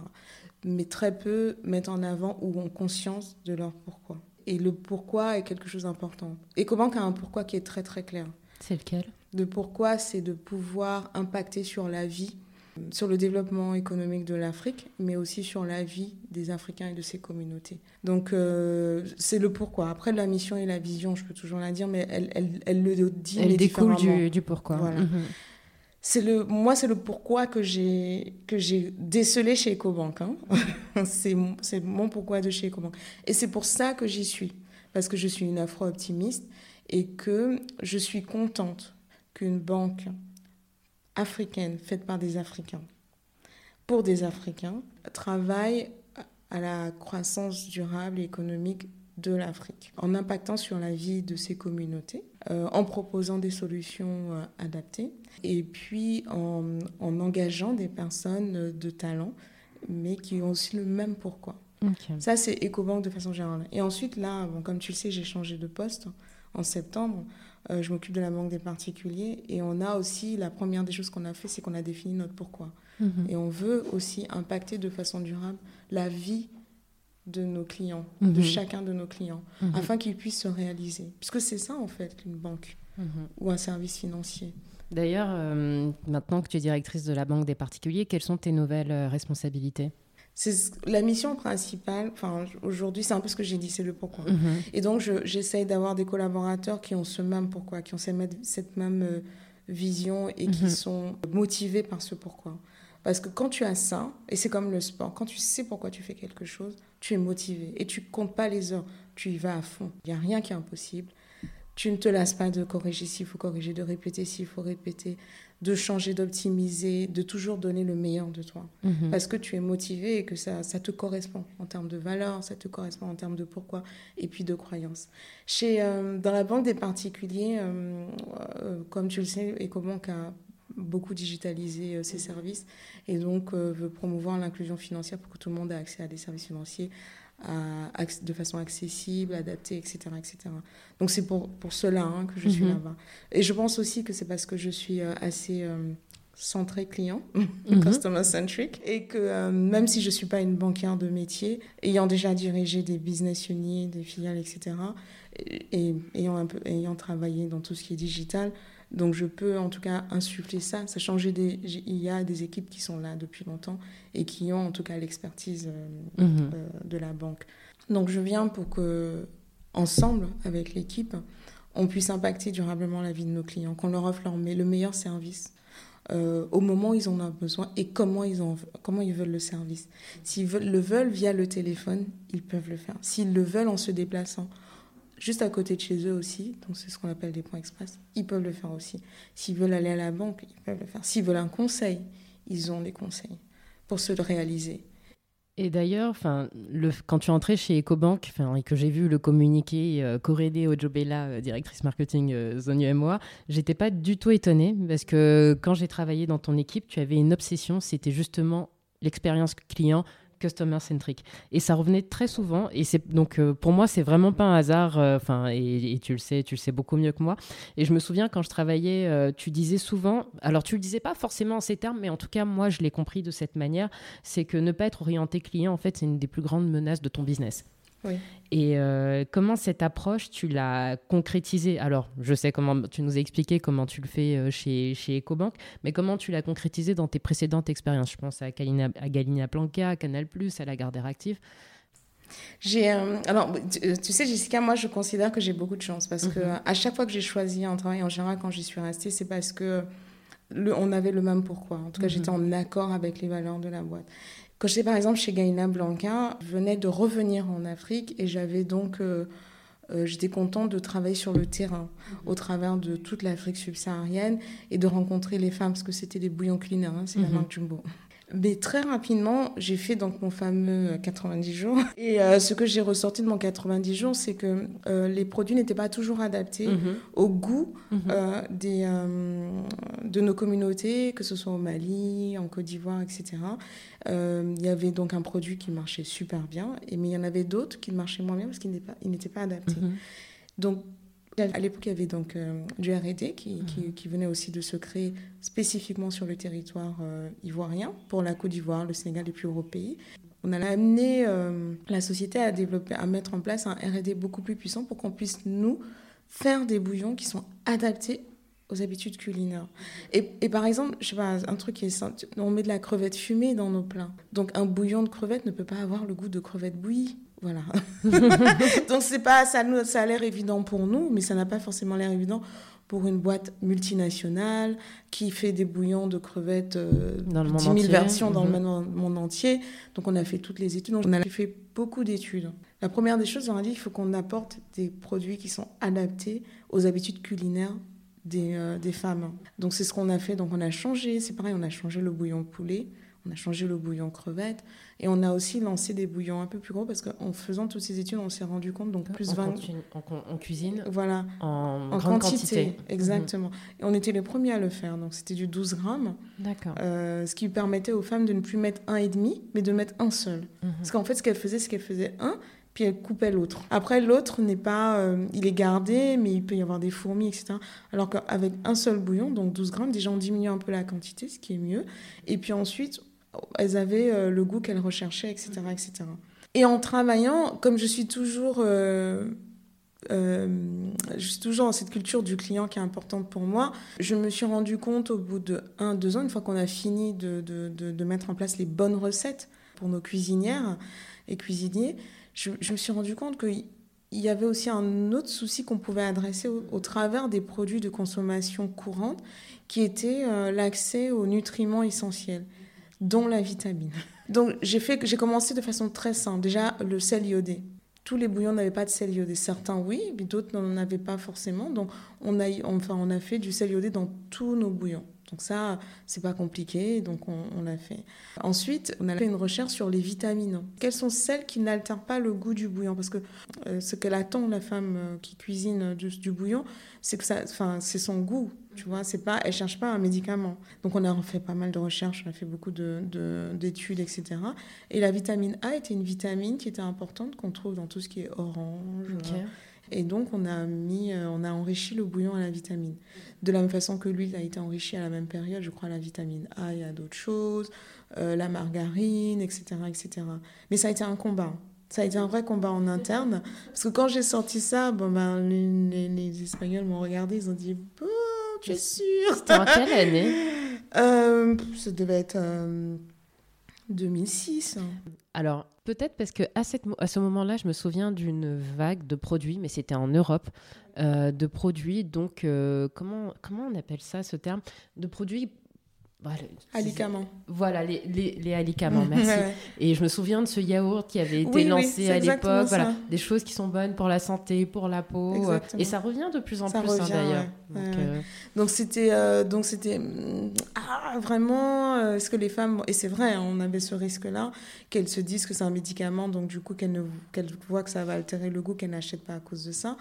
Mais très peu mettent en avant ou ont conscience de leur pourquoi. Et le pourquoi est quelque chose d'important. EcoBank a un pourquoi qui est très, très clair. C'est lequel? Le pourquoi, c'est de pouvoir impacter sur la vie sur le développement économique de l'Afrique, mais aussi sur la vie des Africains et de ces communautés. Donc, euh, c'est le pourquoi. Après, la mission et la vision, je peux toujours la dire, mais elle, elle, elle le dit. Elle découle du, du, pourquoi. Voilà. Mhm. C'est le, moi, c'est le pourquoi que j'ai, que j'ai décelé chez EcoBank. Hein. c'est, c'est mon pourquoi de chez EcoBank. Et c'est pour ça que j'y suis. Parce que je suis une afro-optimiste et que je suis contente qu'une banque africaine faite par des Africains pour des Africains travaille à la croissance durable et économique de l'Afrique, en impactant sur la vie de ces communautés, euh, en proposant des solutions euh, adaptées, et puis en, engageant des personnes de talent, mais qui ont aussi le même pourquoi. Ça, c'est EcoBank de façon générale. Et ensuite, là, comme tu le sais, j'ai changé de poste en septembre. Euh, je m'occupe de la banque des particuliers. Et on a aussi, la première des choses qu'on a fait, c'est qu'on a défini notre pourquoi. Mhm. Et on veut aussi impacter de façon durable la vie de nos clients, de mhm. chacun de nos clients, mhm. afin qu'ils puissent se réaliser. Puisque c'est ça, en fait, une banque ou un service financier. D'ailleurs, euh, maintenant que tu es directrice de la banque des particuliers, quelles sont tes nouvelles euh, responsabilités? C'est la mission principale. Enfin, aujourd'hui, c'est un peu ce que j'ai dit, c'est le pourquoi. Mhm. Et donc, j'essaye d'avoir des collaborateurs qui ont ce même pourquoi, qui ont cette même euh, vision et qui mhm. sont motivés par ce pourquoi. Parce que quand tu as ça, et c'est comme le sport, quand tu sais pourquoi tu fais quelque chose, tu es motivé et tu comptes pas les heures, tu y vas à fond. Il n'y a rien qui est impossible. Tu ne te lasses pas de corriger s'il faut corriger, de répéter s'il faut répéter, de changer, d'optimiser, de toujours donner le meilleur de toi. Mhm. Parce que tu es motivé et que ça, ça te correspond en termes de valeur, ça te correspond en termes de pourquoi et puis de croyance. Chez, euh, dans la banque des particuliers, euh, euh, comme tu le sais, EcoBank a beaucoup digitalisé ses services et donc veut promouvoir l'inclusion financière pour que tout le monde ait accès à des services financiers de façon accessible, adaptée, etc. etc. Donc c'est pour, pour cela hein, que je suis mhm. là-bas. Et je pense aussi que c'est parce que je suis euh, assez euh, centré client, Mhm. customer centric, et que euh, même si je suis pas une banquière de métier, ayant déjà dirigé des business units, des filiales, etc., et, et ayant un peu, ayant travaillé dans tout ce qui est digital, donc je peux en tout cas insuffler ça. Ça changer des, il y a des équipes qui sont là depuis longtemps et qui ont en tout cas l'expertise euh, Mhm. euh, de la banque. Donc je viens pour que ensemble avec l'équipe, on puisse impacter durablement la vie de nos clients, qu'on leur offre leur, le meilleur service euh, au moment où ils en ont besoin et comment ils, en, comment ils veulent le service. S'ils veulent, le veulent via le téléphone, ils peuvent le faire. S'ils le veulent en se déplaçant juste à côté de chez eux aussi, donc c'est ce qu'on appelle des points express, ils peuvent le faire aussi. S'ils veulent aller à la banque, ils peuvent le faire. S'ils veulent un conseil, ils ont des conseils pour se le réaliser. Et d'ailleurs, enfin, quand tu entrée chez EcoBank, et que j'ai vu le communiqué euh, Ojobela, euh, directrice marketing euh, Zone UMOA, j'étais pas du tout étonnée parce que quand j'ai travaillé dans ton équipe, tu avais une obsession, c'était justement l'expérience client customer centric et ça revenait très souvent et c'est donc euh, pour moi c'est vraiment pas un hasard euh, enfin et, tu le sais tu le sais beaucoup mieux que moi et je me souviens quand je travaillais euh, tu disais souvent alors tu le disais pas forcément en ces termes mais en tout cas moi je l'ai compris de cette manière c'est que ne pas être orienté client, en fait, c'est une des plus grandes menaces de ton business. Oui. Et euh, comment cette approche, tu l'as concrétisée? Alors, je sais comment, tu nous as expliqué comment tu le fais euh, chez, chez EcoBank, mais comment tu l'as concrétisé dans tes précédentes expériences? Je pense à Galina, à Galina Blanca, à Canal+, à la Gardère Active. J'ai euh, alors tu, tu sais Jessica moi je considère que j'ai beaucoup de chance parce que Mhm. à chaque fois que j'ai choisi un travail en général quand j'y suis restée c'est parce que le, on avait le même pourquoi en tout cas Mhm. j'étais en accord avec les valeurs de la boîte quand j'étais par exemple chez Gaina Blanca je venais de revenir en Afrique et j'avais donc euh, euh, j'étais contente de travailler sur le terrain au travers de toute l'Afrique subsaharienne et de rencontrer les femmes parce que c'était des bouillons culinaires hein, c'est la Mhm. marque Jumbo mais très rapidement, j'ai fait donc mon fameux 90 jours. Et euh, ce que j'ai ressorti de mon 90 jours, c'est que euh, les produits n'étaient pas toujours adaptés Mhm, au goût mhm. euh, des, euh, de nos communautés, que ce soit au Mali, en Côte d'Ivoire, etc. Euh, il y avait donc un produit qui marchait super bien, et, mais il y en avait d'autres qui marchaient moins bien parce qu'ils n'étaient pas, ils n'étaient pas adaptés. Mhm. Donc, à l'époque, il y avait donc euh, du R&D qui, Mhm. qui, qui venait aussi de se créer spécifiquement sur le territoire euh, ivoirien pour la Côte d'Ivoire, le Sénégal et plus gros pays. On a amené euh, la société à développer, à mettre en place un R&D beaucoup plus puissant pour qu'on puisse nous faire des bouillons qui sont adaptés aux habitudes culinaires. Et, et par exemple, je sais pas, un truc qui est simple, on met de la crevette fumée dans nos plats. Donc un bouillon de crevette ne peut pas avoir le goût de crevette bouillie. Voilà. Donc c'est pas ça, nous, ça a l'air évident pour nous, mais ça n'a pas forcément l'air évident pour une boîte multinationale qui fait des bouillons de crevettes, euh, Dans le monde 10 000 entier. versions dans Mhm. le monde- monde entier. Donc on a fait toutes les études. On a fait beaucoup d'études. La première des choses, on a dit qu'il faut qu'on apporte des produits qui sont adaptés aux habitudes culinaires des, euh, des femmes. Donc c'est ce qu'on a fait. Donc on a changé, c'est pareil, on a changé le bouillon poulet, on a changé le bouillon crevette et on a aussi lancé des bouillons un peu plus gros parce qu'en faisant toutes ces études, on s'est rendu compte, donc plus en, 20... continu- en con- en cuisine, Voilà, en, en grande quantité, quantité. exactement. Et on était les premiers à le faire, donc c'était du 12 grammes, Mhm. D'accord. euh, ce qui permettait aux femmes de ne plus mettre un et demi, mais de mettre un seul. Mhm. Parce qu'en fait, ce qu'elle faisait, c'est qu'elle faisait un, puis elle coupait l'autre. Après, l'autre n'est pas, euh, il est gardé, mais il peut y avoir des fourmis, etc. Alors qu'avec un seul bouillon, donc 12 grammes, déjà on diminue un peu la quantité, ce qui est mieux. Et puis ensuite, elles avaient euh, le goût qu'elles recherchaient, etc., etc. Et en travaillant, comme je suis toujours, euh, euh, je suis toujours dans cette culture du client qui est importante pour moi, je me suis rendu compte au bout de un, deux ans, une fois qu'on a fini de, de, de, mettre en place les bonnes recettes pour nos cuisinières et cuisiniers, je, me suis rendu compte qu'il y avait aussi un autre souci qu'on pouvait adresser au, travers des produits de consommation courante, qui était l'accès aux nutriments essentiels, dont la vitamine. Donc j'ai fait, j'ai commencé de façon très simple. Déjà le sel iodé. Tous les bouillons n'avaient pas de sel iodé. Certains oui, mais d'autres n'en avaient pas forcément. Donc on a, enfin on a fait du sel iodé dans tous nos bouillons. Donc ça, c'est pas compliqué, donc on, l'a fait. Ensuite, on a fait une recherche sur les vitamines. Quelles sont celles qui n'altèrent pas le goût du bouillon? Parce que euh, ce qu'elle attend, la femme euh, qui cuisine du, du bouillon, c'est que ça, enfin, c'est son goût. Tu vois, c'est pas, elle cherche pas un médicament. Donc on a fait pas mal de recherches, on a fait beaucoup de, de, d'études, etc. Et la vitamine A était une vitamine qui était importante qu'on trouve dans tout ce qui est orange, Okay. Et donc, on a, mis, euh, on a enrichi le bouillon à la vitamine. De la même façon que l'huile a été enrichie à la même période, je crois, à la vitamine A et à d'autres choses, euh, la margarine, etc., etc. Mais ça a été un combat. Ça a été un vrai combat en interne. Parce que quand j'ai sorti ça, bon, ben, les, les, Espagnols m'ont regardé, ils ont dit tu es sûr C'était en quelle année? Euh, Ça devait être 2006. Alors, peut-être parce que à, à ce moment-là, je me souviens d'une vague de produits, mais c'était en Europe, euh, de produits, donc, euh, comment, comment on appelle ça, ce terme? De produits voilà, alicaments. Voilà, les, les, les alicaments, merci. Et je me souviens de ce yaourt qui avait été lancé à l'époque. Voilà, des choses qui sont bonnes pour la santé, pour la peau. Euh, et ça revient de plus en plus hein, d'ailleurs. Euh, donc c'était euh, donc c'était ah, vraiment ce que les femmes et c'est vrai, hein, on avait ce risque-là qu'elles se disent que c'est un médicament, donc du coup qu'elles qu'elles voient que ça va altérer le goût, qu'elles n'achètent pas à cause de ça.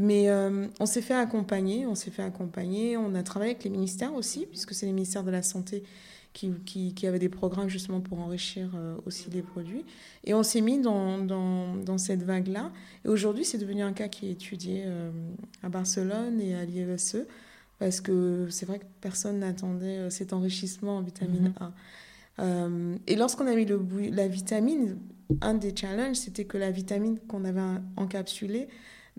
Mais euh, on s'est fait accompagner, on s'est fait accompagner, on a travaillé avec les ministères aussi, puisque c'est les ministères de la Santé qui, qui, qui avaient des programmes justement pour enrichir euh, aussi les produits. Et on s'est mis dans, dans, dans cette vague-là. Et aujourd'hui, c'est devenu un cas qui est étudié euh, à Barcelone et à l'IESE, parce que c'est vrai que personne n'attendait cet enrichissement en vitamine mm-hmm. A. et lorsqu'on a mis le, la vitamine, un des challenges, c'était que la vitamine qu'on avait encapsulée,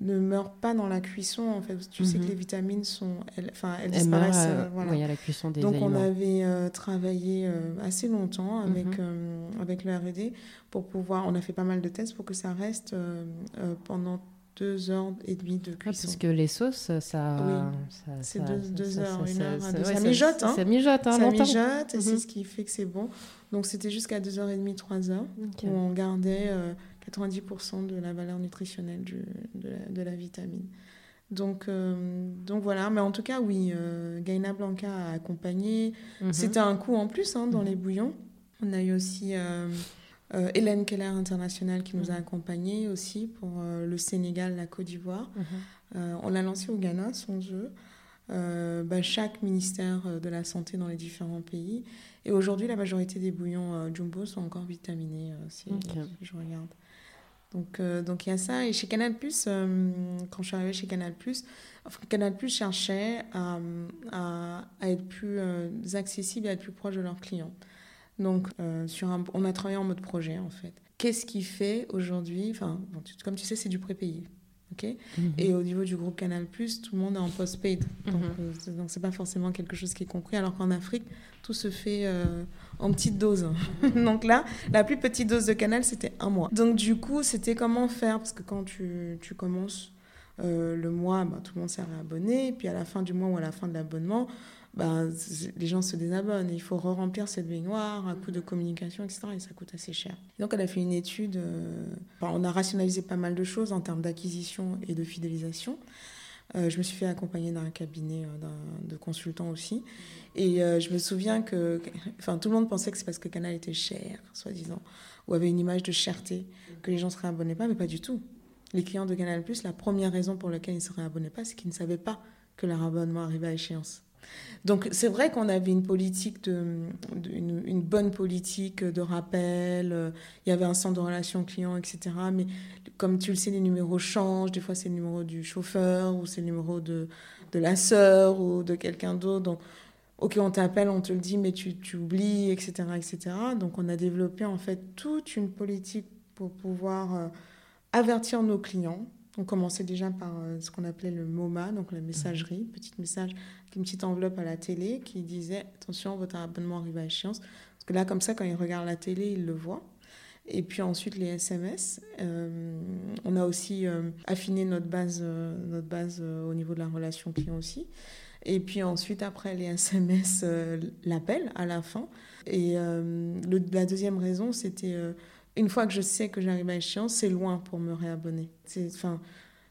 ne meurent pas dans la cuisson. En fait, tu sais que mhm. les vitamines sont, elles, enfin, elles, disparaissent. Euh, voilà. Oui, à la cuisson des Donc, on avait euh, travaillé euh, assez longtemps avec mhm. avec le R&D pour pouvoir. On a fait pas mal de tests pour que ça reste pendant deux heures et demie de cuisson. parce que les sauces, ça. Oui. C'est deux, deux heures, une heure. Ça, ça mijote, hein. Ça mijote, hein, Ça mijote, et c'est mhm. ce qui fait que c'est bon. Donc, c'était jusqu'à deux heures et demie, trois heures, où on gardait 90% de la valeur nutritionnelle du, de, la, vitamine. Donc, euh, donc voilà, mais en tout cas, oui, euh, Gaina Blanca a accompagné. Mhm. C'était un coup en plus hein, dans mhm. les bouillons. On a eu aussi euh, Hélène Keller International qui nous a mhm. accompagnés aussi pour le Sénégal, la Côte d'Ivoire. on l'a lancé au Ghana, son jeu. Bah, chaque ministère de la Santé dans les différents pays. Et aujourd'hui, la majorité des bouillons Jumbo sont encore vitaminés, si je regarde. Donc, euh, donc il y a ça. Et chez Canal, euh, quand je suis arrivée chez Canal, Canal cherchait à, à, être plus euh, accessible et à être plus proche de leurs clients. Donc, sur on a travaillé en mode projet, en fait. Qu'est-ce qui fait aujourd'hui, enfin, comme tu sais, c'est du prépayé. Mhm. Et au niveau du groupe Canal+, tout le monde est en post-paid. Donc, mhm. ce donc, c'est pas forcément quelque chose qui est compris. Alors qu'en Afrique, tout se fait en petite dose. Donc là, la plus petite dose de Canal, c'était un mois. Donc du coup, c'était comment faire? Parce que quand tu, tu commences euh, le mois, bah, tout le monde s'est réabonné. Et puis à la fin du mois ou à la fin de l'abonnement, bah, les gens se désabonnent. il faut re-remplir cette baignoire à coup de communication, etc. Et ça coûte assez cher. Donc, elle a fait une étude. Euh, on a rationalisé pas mal de choses en termes d'acquisition et de fidélisation. Euh, je me suis fait accompagner d'un cabinet de consultants aussi. Et je me souviens que enfin, tout le monde pensait que c'est parce que Canal était cher, soi-disant, ou avait une image de cherté, que les gens ne se réabonnaient pas, mais pas du tout. Les clients de Canal, la première raison pour laquelle ils ne se réabonnaient pas, c'est qu'ils ne savaient pas que leur abonnement arrivait à échéance. Donc c'est vrai qu'on avait une politique une, bonne politique de rappel. Euh, il y avait un centre de relations clients, etc. Mais comme tu le sais, les numéros changent. Des fois, c'est le numéro du chauffeur ou c'est le numéro de, de la sœur ou de quelqu'un d'autre. Donc, ok, on t'appelle, on te le dit, mais tu, tu oublies, etc., etc. Donc, on a développé en fait toute une politique pour pouvoir euh, avertir nos clients on commençait déjà par euh, ce qu'on appelait le MoMA, donc la messagerie, petite message, une petite enveloppe à la télé qui disait attention, votre abonnement arrive à échéance. Parce que là, comme ça, quand ils regardent la télé, ils le voient. Et puis ensuite, les SMS. Euh, on a aussi euh, affiné notre base, notre base au niveau de la relation client aussi. Et puis ensuite, après les SMS, l'appel à la fin. Et la deuxième raison, c'était une fois que je sais que j'arrive à échéance, c'est loin pour me réabonner. Enfin,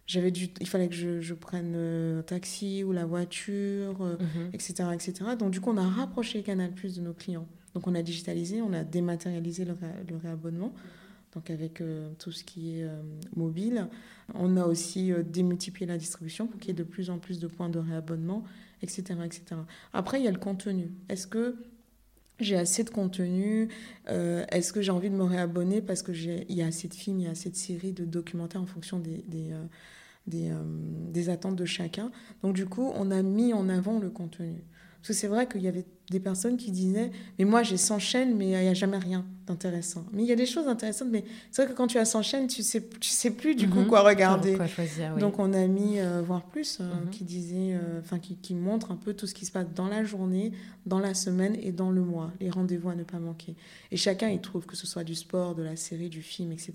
j'avais dû, il fallait que je, je prenne euh, un taxi ou la voiture, etc., euh, etc. Mhm. Donc, du coup, on a rapproché Canal Plus de nos clients. Donc, on a digitalisé, on a dématérialisé le, le réabonnement. Donc, avec euh, tout ce qui est mobile. On a aussi démultiplié la distribution pour qu'il y ait de plus en plus de points de réabonnement, etc., etc. Après, il y a le contenu. Est-ce que j'ai assez de contenu euh, Est-ce que j'ai envie de me réabonner parce que il y a assez de films, il y a assez de séries, de documentaires en fonction des, des, des, des attentes de chacun. Donc du coup, on a mis en avant le contenu. Parce que c'est vrai qu'il y avait des personnes qui disaient Mais moi, j'ai 100 chaînes, mais il n'y a jamais rien d'intéressant. Mais il y a des choses intéressantes, mais c'est vrai que quand tu as 100 chaînes, tu ne sais, tu sais plus du coup mhm. quoi regarder. Donc, on a mis, euh, voire plus, euh, mhm. qui disait, euh, qui, qui montre un peu tout ce qui se passe dans la journée, dans la semaine et dans le mois, les rendez-vous à ne pas manquer. Et chacun y trouve, que ce soit du sport, de la série, du film, etc.,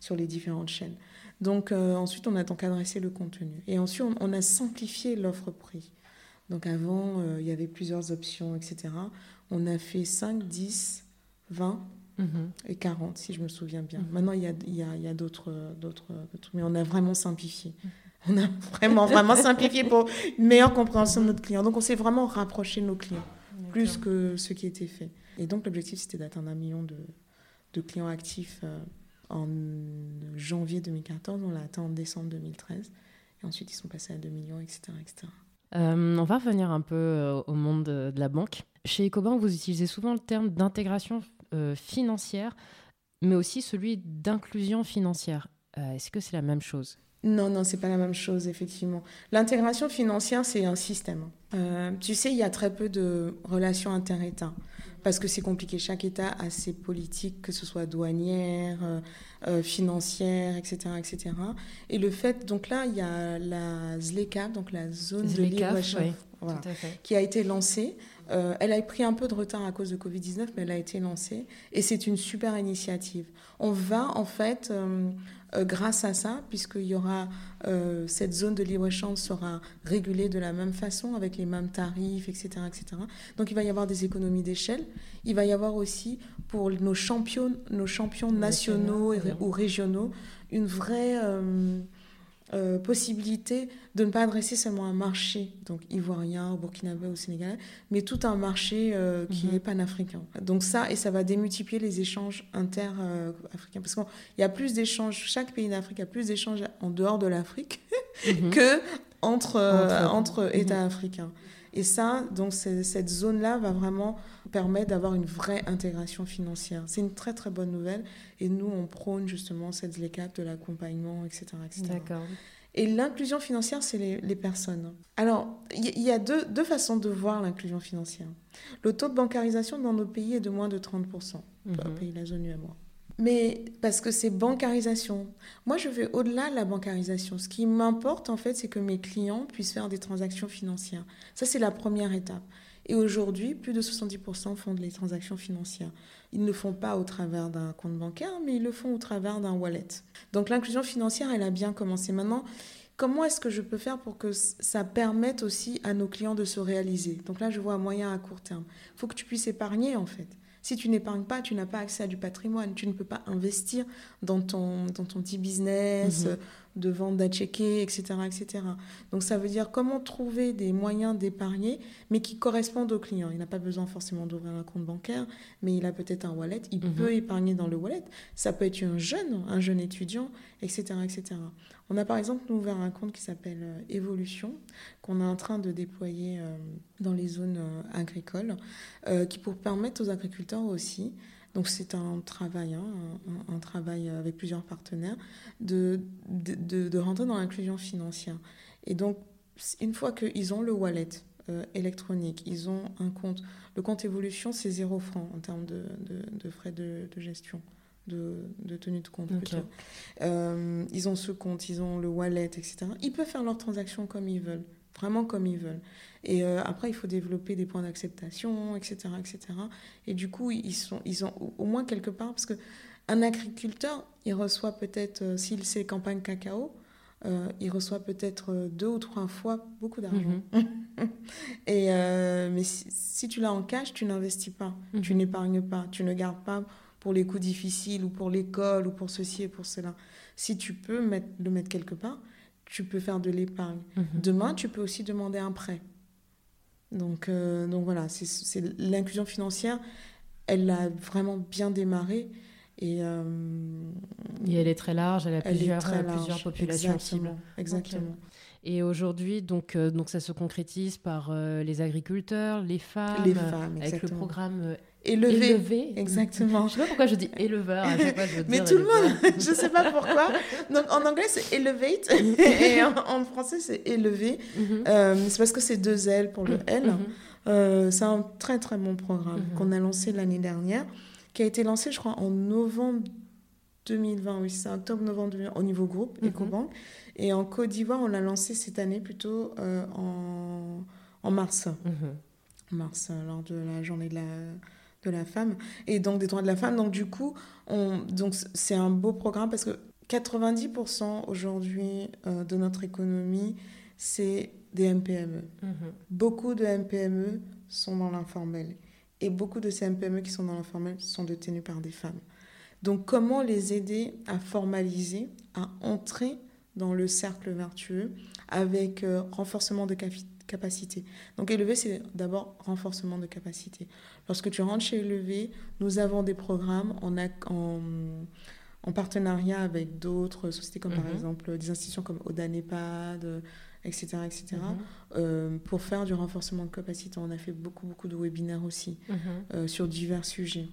sur les différentes chaînes. Donc, ensuite, on a donc adressé le contenu. Et ensuite, on a simplifié l'offre prix. Donc avant, euh, il y avait plusieurs options, etc. On a fait 5, 10, 20 et 40, si je me souviens bien. Mhm. Maintenant, il y a, y a, y a d'autres, d'autres, mais on a vraiment simplifié. Mhm. On a vraiment, vraiment simplifié pour une meilleure compréhension de notre client. Donc, on s'est vraiment rapproché de nos clients, plus que ce qui était fait. Et donc, l'objectif, c'était d'atteindre un million de, de clients actifs euh, en janvier 2014. On l'a atteint en décembre 2013. Et ensuite, ils sont passés à 2 millions, etc. etc. Euh, on va revenir un peu euh, au monde de, la banque. Chez Ecobank, vous utilisez souvent le terme d'intégration euh, financière, mais aussi celui d'inclusion financière. Est-ce que c'est la même chose? Non, non, c'est pas la même chose, effectivement. L'intégration financière, c'est un système. Tu sais, il y a très peu de relations inter-États parce que c'est compliqué. Chaque État a ses politiques, que ce soit douanière, euh, financière, etc., etc. Et le fait, donc là, il y a la ZLECA, donc la zone de libre-échange, qui a été lancée. Euh, elle a pris un peu de retard à cause de Covid-19, mais elle a été lancée. Et c'est une super initiative. On va, en fait, euh, grâce à ça, puisqu'il y aura cette zone de libre-échange sera régulée de la même façon, avec les mêmes tarifs, etc., etc. Donc il va y avoir des économies d'échelle. Il va y avoir aussi pour nos champions, nos champions nationaux ou régionaux une vraie euh, euh, possibilité de ne pas adresser seulement un marché, donc ivoirien, burkinabé ou sénégalais, mais tout un marché euh, qui mhm. est panafricain. Donc ça, et ça va démultiplier les échanges inter-africains. Parce qu'il y a plus d'échanges, chaque pays d'Afrique a plus d'échanges en dehors de l'Afrique mhm. que entre, entre, États mhm. africains. Et ça, donc cette zone-là va vraiment permettre d'avoir une vraie intégration financière. C'est une très très bonne nouvelle. Et nous, on prône justement cette ZLECAP de l'accompagnement, etc. D'accord. Et l'inclusion financière, c'est les, personnes. Alors, il y, a deux, deux, façons de voir l'inclusion financière. Le taux de bancarisation dans nos pays est de moins de 30%, mm -hmm. pays de la zone UMOA. Mais parce que c'est bancarisation. Moi, je vais au-delà de la bancarisation. Ce qui m'importe, en fait, c'est que mes clients puissent faire des transactions financières. Ça, c'est la première étape. Et aujourd'hui, plus de 70% font des transactions financières. Ils ne le font pas au travers d'un compte bancaire, mais ils le font au travers d'un wallet. Donc l'inclusion financière, elle a bien commencé. Maintenant, comment est-ce que je peux faire pour que ça permette aussi à nos clients de se réaliser? Donc là, je vois un moyen à court terme. Il faut que tu puisses épargner, en fait. Si tu n'épargnes pas, tu n'as pas accès à du patrimoine. Tu ne peux pas investir dans ton, dans ton petit business mhm. De vente d'atchecker, etc., etc. Donc ça veut dire comment trouver des moyens d'épargner, mais qui correspondent au client. Il n'a pas besoin forcément d'ouvrir un compte bancaire, mais il a peut-être un wallet. Il mhm. peut épargner dans le wallet. Ça peut être un jeune, un jeune étudiant, etc., etc. On a par exemple ouvert un compte qui s'appelle euh, Evolution, qu'on est en train de déployer euh, dans les zones euh, agricoles, qui pour permettre aux agriculteurs aussi, donc c'est un travail, hein, un, travail avec plusieurs partenaires, de, de, de rentrer dans l'inclusion financière. Et donc, une fois qu'ils ont le wallet, électronique. Ils ont un compte. Le compte évolution, c'est zéro franc en termes de, de frais de, gestion de, tenue de compte. Euh, ils ont ce compte, ils ont le wallet, etc. Ils peuvent faire leurs transactions comme ils veulent, vraiment comme ils veulent. Et euh, après, il faut développer des points d'acceptation, etc., etc. Et du coup, ils, sont, ils ont au moins quelque part, parce qu'un agriculteur, il reçoit peut-être, euh, s'il sait campagne cacao, il reçoit peut-être deux ou trois fois beaucoup d'argent. Mhm. et mais si, tu l'as en cash, tu n'investis pas, tu mhm. n'épargnes pas, tu ne gardes pas pour les coups difficiles ou pour l'école ou pour ceci et pour cela. Si tu peux mettre, le mettre quelque part, tu peux faire de l'épargne. Mhm. Demain, tu peux aussi demander un prêt. Donc, euh, donc voilà, c'est l'inclusion financière, elle a vraiment bien démarré. Et, euh, et elle est très large, elle a plusieurs, plusieurs populations exactement, Exactement. Et aujourd'hui, donc, euh, donc ça se concrétise par euh, les agriculteurs, les femmes, les femmes avec le programme euh, élevé. élevé. Exactement. Je sais pas pourquoi je dis éleveur. À chaque fois, je veux Mais dire tout le monde, je sais pas pourquoi. Donc en anglais c'est elevate et en, en français c'est élevé. Mhm. Euh, c'est parce que c'est deux L pour le L. Mhm. Euh, c'est un très très bon programme Mhm. qu'on a lancé l'année dernière, qui a été lancé je crois en novembre 2020. Oui, c'est octobre-novembre 2020 au niveau groupe Mhm. EcoBank. Et en Côte d'Ivoire, on l'a lancé cette année plutôt euh, en, en mars. Mhm. En mars, lors de la journée de la, de la femme. Et donc des droits de la femme. Donc du coup, on, donc c'est un beau programme parce que 90% aujourd'hui euh, de notre économie, c'est des MPME. Mhm. Beaucoup de MPME sont dans l'informel. Et beaucoup de ces MPME qui sont dans l'informel sont détenues par des femmes. Donc comment les aider à formaliser, à entrer dans le cercle vertueux avec euh, renforcement de capacité. Donc élevé, c'est d'abord renforcement de capacité. Lorsque tu rentres chez élevé, nous avons des programmes en, ac- en, en partenariat avec d'autres sociétés comme par Mhm. exemple des institutions comme Odanepad, etc., etc. Mhm. Euh, pour faire du renforcement de capacité. On a fait beaucoup, beaucoup de webinaires aussi Mhm. euh, sur divers sujets.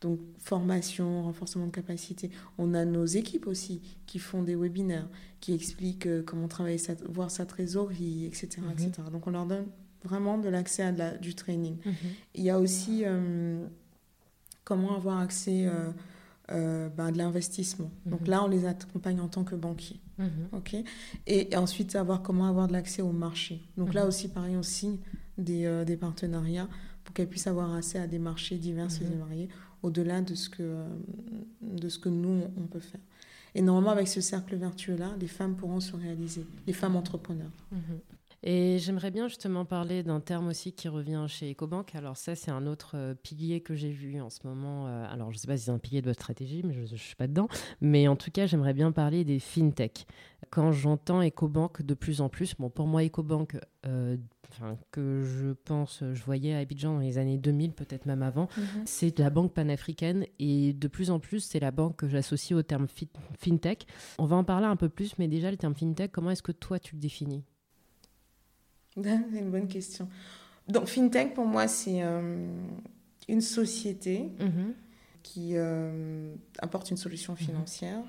Donc, formation, renforcement de capacité. On a nos équipes aussi qui font des webinaires, qui expliquent euh, comment travailler, sa, voir sa trésorerie, etc., Mhm. etc. Donc, on leur donne vraiment de l'accès à de la- du training. Mhm. Il y a aussi euh, comment avoir accès euh, euh, ben, à de l'investissement. Donc Mhm. là, on les accompagne en tant que banquier. Mhm. Ok. Et, et ensuite, savoir comment avoir de l'accès au marché. Donc là Mhm. aussi, pareil, on signe des, euh, des partenariats pour qu'elles puissent avoir accès à des marchés divers Mhm. et variés, au-delà de, ce que, euh, de ce que nous, on peut faire. Et normalement, avec ce cercle vertueux-là, les femmes pourront se réaliser, les femmes entrepreneurs. Mhm. Et j'aimerais bien justement parler d'un terme aussi qui revient chez EcoBank. Alors ça, c'est un autre euh, pilier que j'ai vu en ce moment. Euh, alors je ne sais pas si c'est un pilier de votre stratégie, mais je ne suis pas dedans. Mais en tout cas, j'aimerais bien parler des fintech. Quand j'entends EcoBank de plus en plus, bon pour moi EcoBank, euh, que je pense, je voyais à Abidjan dans les années 2000, peut-être même avant, c'est la banque panafricaine et de plus en plus, c'est la banque que j'associe au terme fi- fintech. On va en parler un peu plus, mais déjà le terme fintech, comment est-ce que toi tu le définis? C'est une bonne question. Donc, FinTech, pour moi, c'est euh, une société Mhm. qui euh, apporte une solution financière à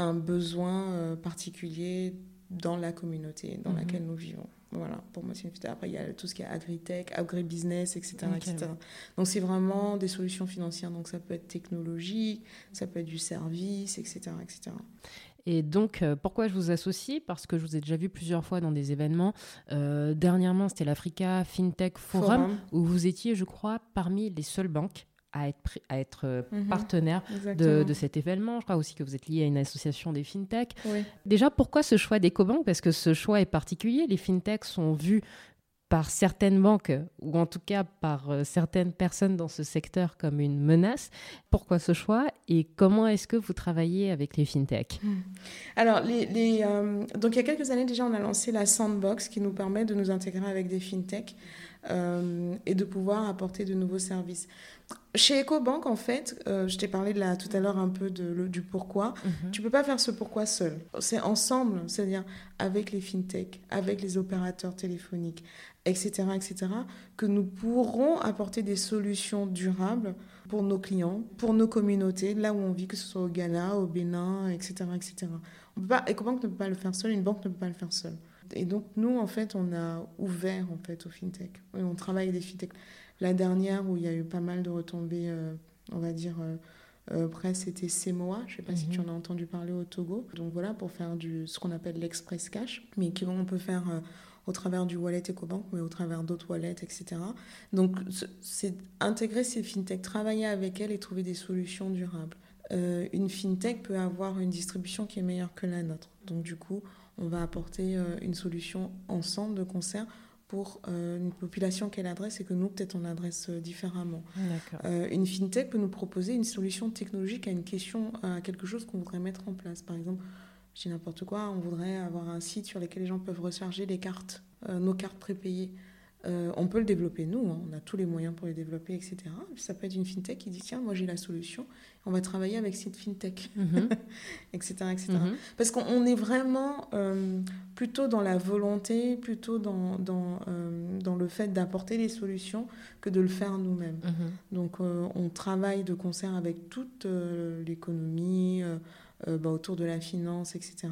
un besoin euh, particulier dans la communauté dans Mhm. laquelle nous vivons. Voilà, pour moi, c'est une fintech. Après, il y a tout ce qui est agri-tech, agri-business, etc., Ok. etc. Donc, c'est vraiment des solutions financières. Donc, ça peut être technologique, ça peut être du service, etc., etc. Et donc, euh, pourquoi je vous associe? Parce que je vous ai déjà vu plusieurs fois dans des événements. Euh, dernièrement, c'était l'Africa FinTech Forum, Forum. où vous étiez, je crois, parmi les seules banques à être, pr- à être euh, Mhm. partenaire de, cet événement. Je crois aussi que vous êtes lié à une association des FinTech. Oui. Déjà, pourquoi ce choix d'EcoBank Parce que ce choix est particulier. Les FinTech sont vus par certaines banques, ou en tout cas par euh, certaines personnes dans ce secteur comme une menace. Pourquoi ce choix? Et comment est-ce que vous travaillez avec les FinTech Alors, les, les, euh, donc il y a quelques années déjà, on a lancé la Sandbox qui nous permet de nous intégrer avec des fintech euh, et de pouvoir apporter de nouveaux services. Chez EcoBank, en fait, euh, je t'ai parlé de la, tout à l'heure un peu de, le- du pourquoi. Tu peux pas faire ce pourquoi seul. C'est ensemble, c'est-à-dire avec les fintech, avec les opérateurs téléphoniques, etc., etc., que nous pourrons apporter des solutions durables pour nos clients, pour nos communautés, là où on vit, que ce soit au Ghana, au Bénin, etc., etc. On peut pas, EcoBank ne peut pas le faire seul, une banque ne peut pas le faire seule. Et donc, nous, en fait, on a ouvert, en fait, aux fintech. Et on travaille avec des fintech. La dernière, où il y a eu pas mal de retombées, euh, on va dire, euh, euh, presse, c'était Semoa. Je sais pas si Mhm. tu en as entendu parler au Togo. Donc voilà, pour faire du, ce qu'on appelle l'express cash, mais qu'on peut faire euh, au travers du wallet EcoBank, mais au travers d'autres wallets, etc. Donc, ce- c'est intégrer ces fintech, travailler avec elles et trouver des solutions durables. Euh, une fintech peut avoir une distribution qui est meilleure que la nôtre. Donc, du coup, on va apporter une solution ensemble de concert pour euh, une population qu'elle adresse et que nous, peut-être, on adresse euh, différemment. Euh, une fintech peut nous proposer une solution technologique à une question, à quelque chose qu'on voudrait mettre en place. Par exemple, je dis n'importe quoi, on voudrait avoir un site sur lequel les gens peuvent recharger les cartes, nos cartes prépayées. Euh, on peut le développer nous, hein. on a tous les moyens pour le développer, etc. Ça peut être une fintech qui dit tiens, moi j'ai la solution, on va travailler avec cette fintech, etc. Mhm. etc. Mhm. Parce qu'on est vraiment euh, plutôt dans la volonté, plutôt dans, dans, euh, dans le fait d'apporter les solutions que de le faire nous-mêmes. Mhm. Donc on travaille de concert avec toute l'économie. Euh, bah, autour de la finance, etc.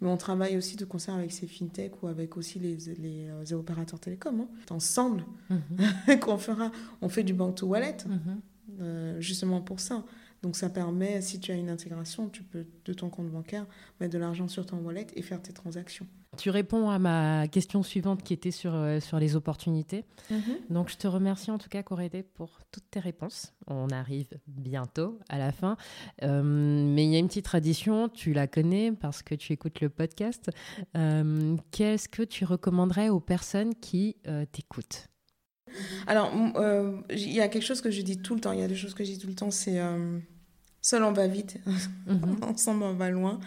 Mais on travaille aussi de concert avec ces fintechs ou avec aussi les, les, euh, opérateurs télécoms. Hein. Ensemble, mhm. qu'on fera, on fait du bank to wallet, mhm. euh, justement pour ça. Donc ça permet, si tu as une intégration, tu peux de ton compte bancaire mettre de l'argent sur ton wallet et faire tes transactions. Tu réponds à ma question suivante qui était sur, euh, sur les opportunités. Mhm. Donc je te remercie en tout cas Corédé pour toutes tes réponses. On arrive bientôt à la fin. Euh, mais il y a une petite tradition, tu la connais parce que tu écoutes le podcast. Euh, qu'est-ce que tu recommanderais aux personnes qui t'écoutent? Alors, il y a quelque chose que je dis tout le temps. Il y a des choses que je dis tout le temps, c'est Seul on va vite, mhm. ensemble on va loin.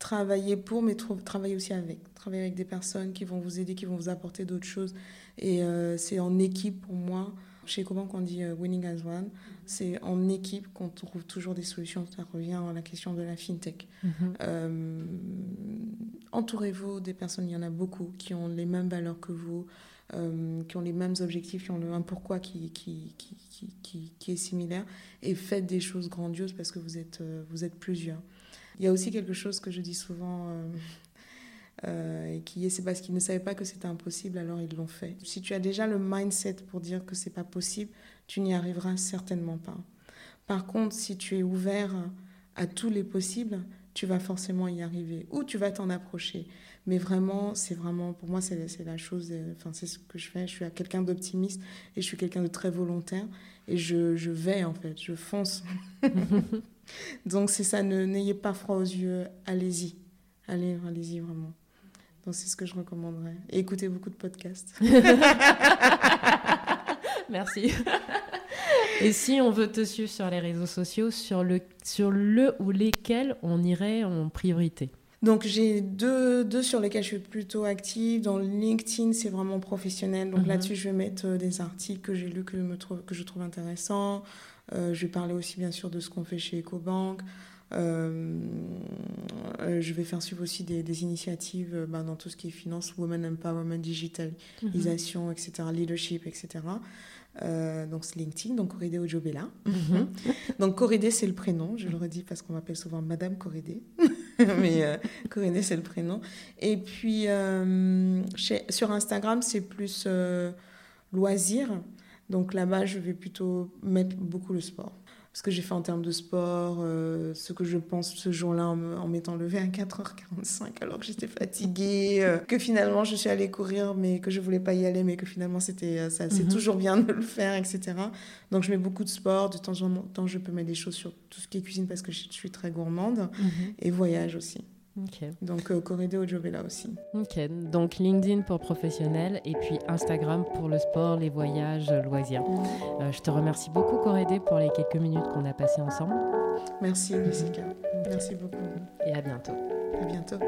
Travailler pour, mais travailler aussi avec. Travailler avec des personnes qui vont vous aider, qui vont vous apporter d'autres choses. Et euh, c'est en équipe pour moi. Chez Ecobank, on dit euh, winning as one. C'est en équipe qu'on trouve toujours des solutions. Ça revient à la question de la fintech. Mhm. Euh, entourez-vous des personnes, il y en a beaucoup, qui ont les mêmes valeurs que vous, qui ont les mêmes objectifs, qui ont le un pourquoi qui, qui, qui, qui, qui est similaire, et faites des choses grandioses parce que vous êtes, vous êtes plusieurs. Il y a aussi quelque chose que je dis souvent, euh, et qui est, c'est parce qu'ils ne savaient pas que c'était impossible, alors ils l'ont fait. Si tu as déjà le mindset pour dire que c'est pas possible, tu n'y arriveras certainement pas. Par contre, si tu es ouvert à tous les possibles, tu vas forcément y arriver ou tu vas t'en approcher. Mais vraiment, c'est vraiment, pour moi, c'est la chose, euh, enfin, c'est ce que je fais. Je suis quelqu'un d'optimiste et je suis quelqu'un de très volontaire et je, je, vais, en fait, je fonce. Donc, c'est ça, n'ayez pas froid aux yeux, allez-y. Allez, allez-y vraiment. Donc, c'est ce que je recommanderais. Et écoutez beaucoup de podcasts. Merci. Et si on veut te suivre sur les réseaux sociaux, sur le, sur le ou lesquels on irait en priorité? Donc j'ai deux, deux sur lesquels je suis plutôt active. Dans LinkedIn, c'est vraiment professionnel. Donc mhm. là-dessus, je vais mettre euh, des articles que j'ai lus que, me que je trouve intéressants. Euh, je vais parler aussi bien sûr de ce qu'on fait chez EcoBank. Euh, euh, je vais faire suivre aussi des, des initiatives bah, dans tout ce qui est finance, women empowerment, digitalisation, mhm. etc., leadership, etc. Euh, donc c'est LinkedIn, donc Corédé Ojobela. Mhm. donc Corédé c'est le prénom, je le redis parce qu'on m'appelle souvent Madame Corédé, mais euh, c'est le prénom. Et puis chez, sur Instagram c'est plus loisir, donc là-bas je vais plutôt mettre beaucoup le sport ce que j'ai fait en termes de sport, euh, ce que je pense ce jour-là en, en m'étant levée à 4h45 alors que j'étais fatiguée, euh, que finalement je suis allée courir mais que je voulais pas y aller mais que finalement c'était euh, ça c'est mhm. toujours bien de le faire etc. Donc je mets beaucoup de sport, de temps en temps je peux mettre des choses sur tout ce qui est cuisine parce que je suis très gourmande mhm. et voyage aussi. Donc, euh, Corridé là aussi. Ok, donc LinkedIn pour professionnels et puis Instagram pour le sport, les voyages, loisirs. Mm. Euh, je te remercie beaucoup, Corédé, pour les quelques minutes qu'on a passées ensemble. Merci, Jessica. Merci beaucoup. Et à bientôt. À bientôt.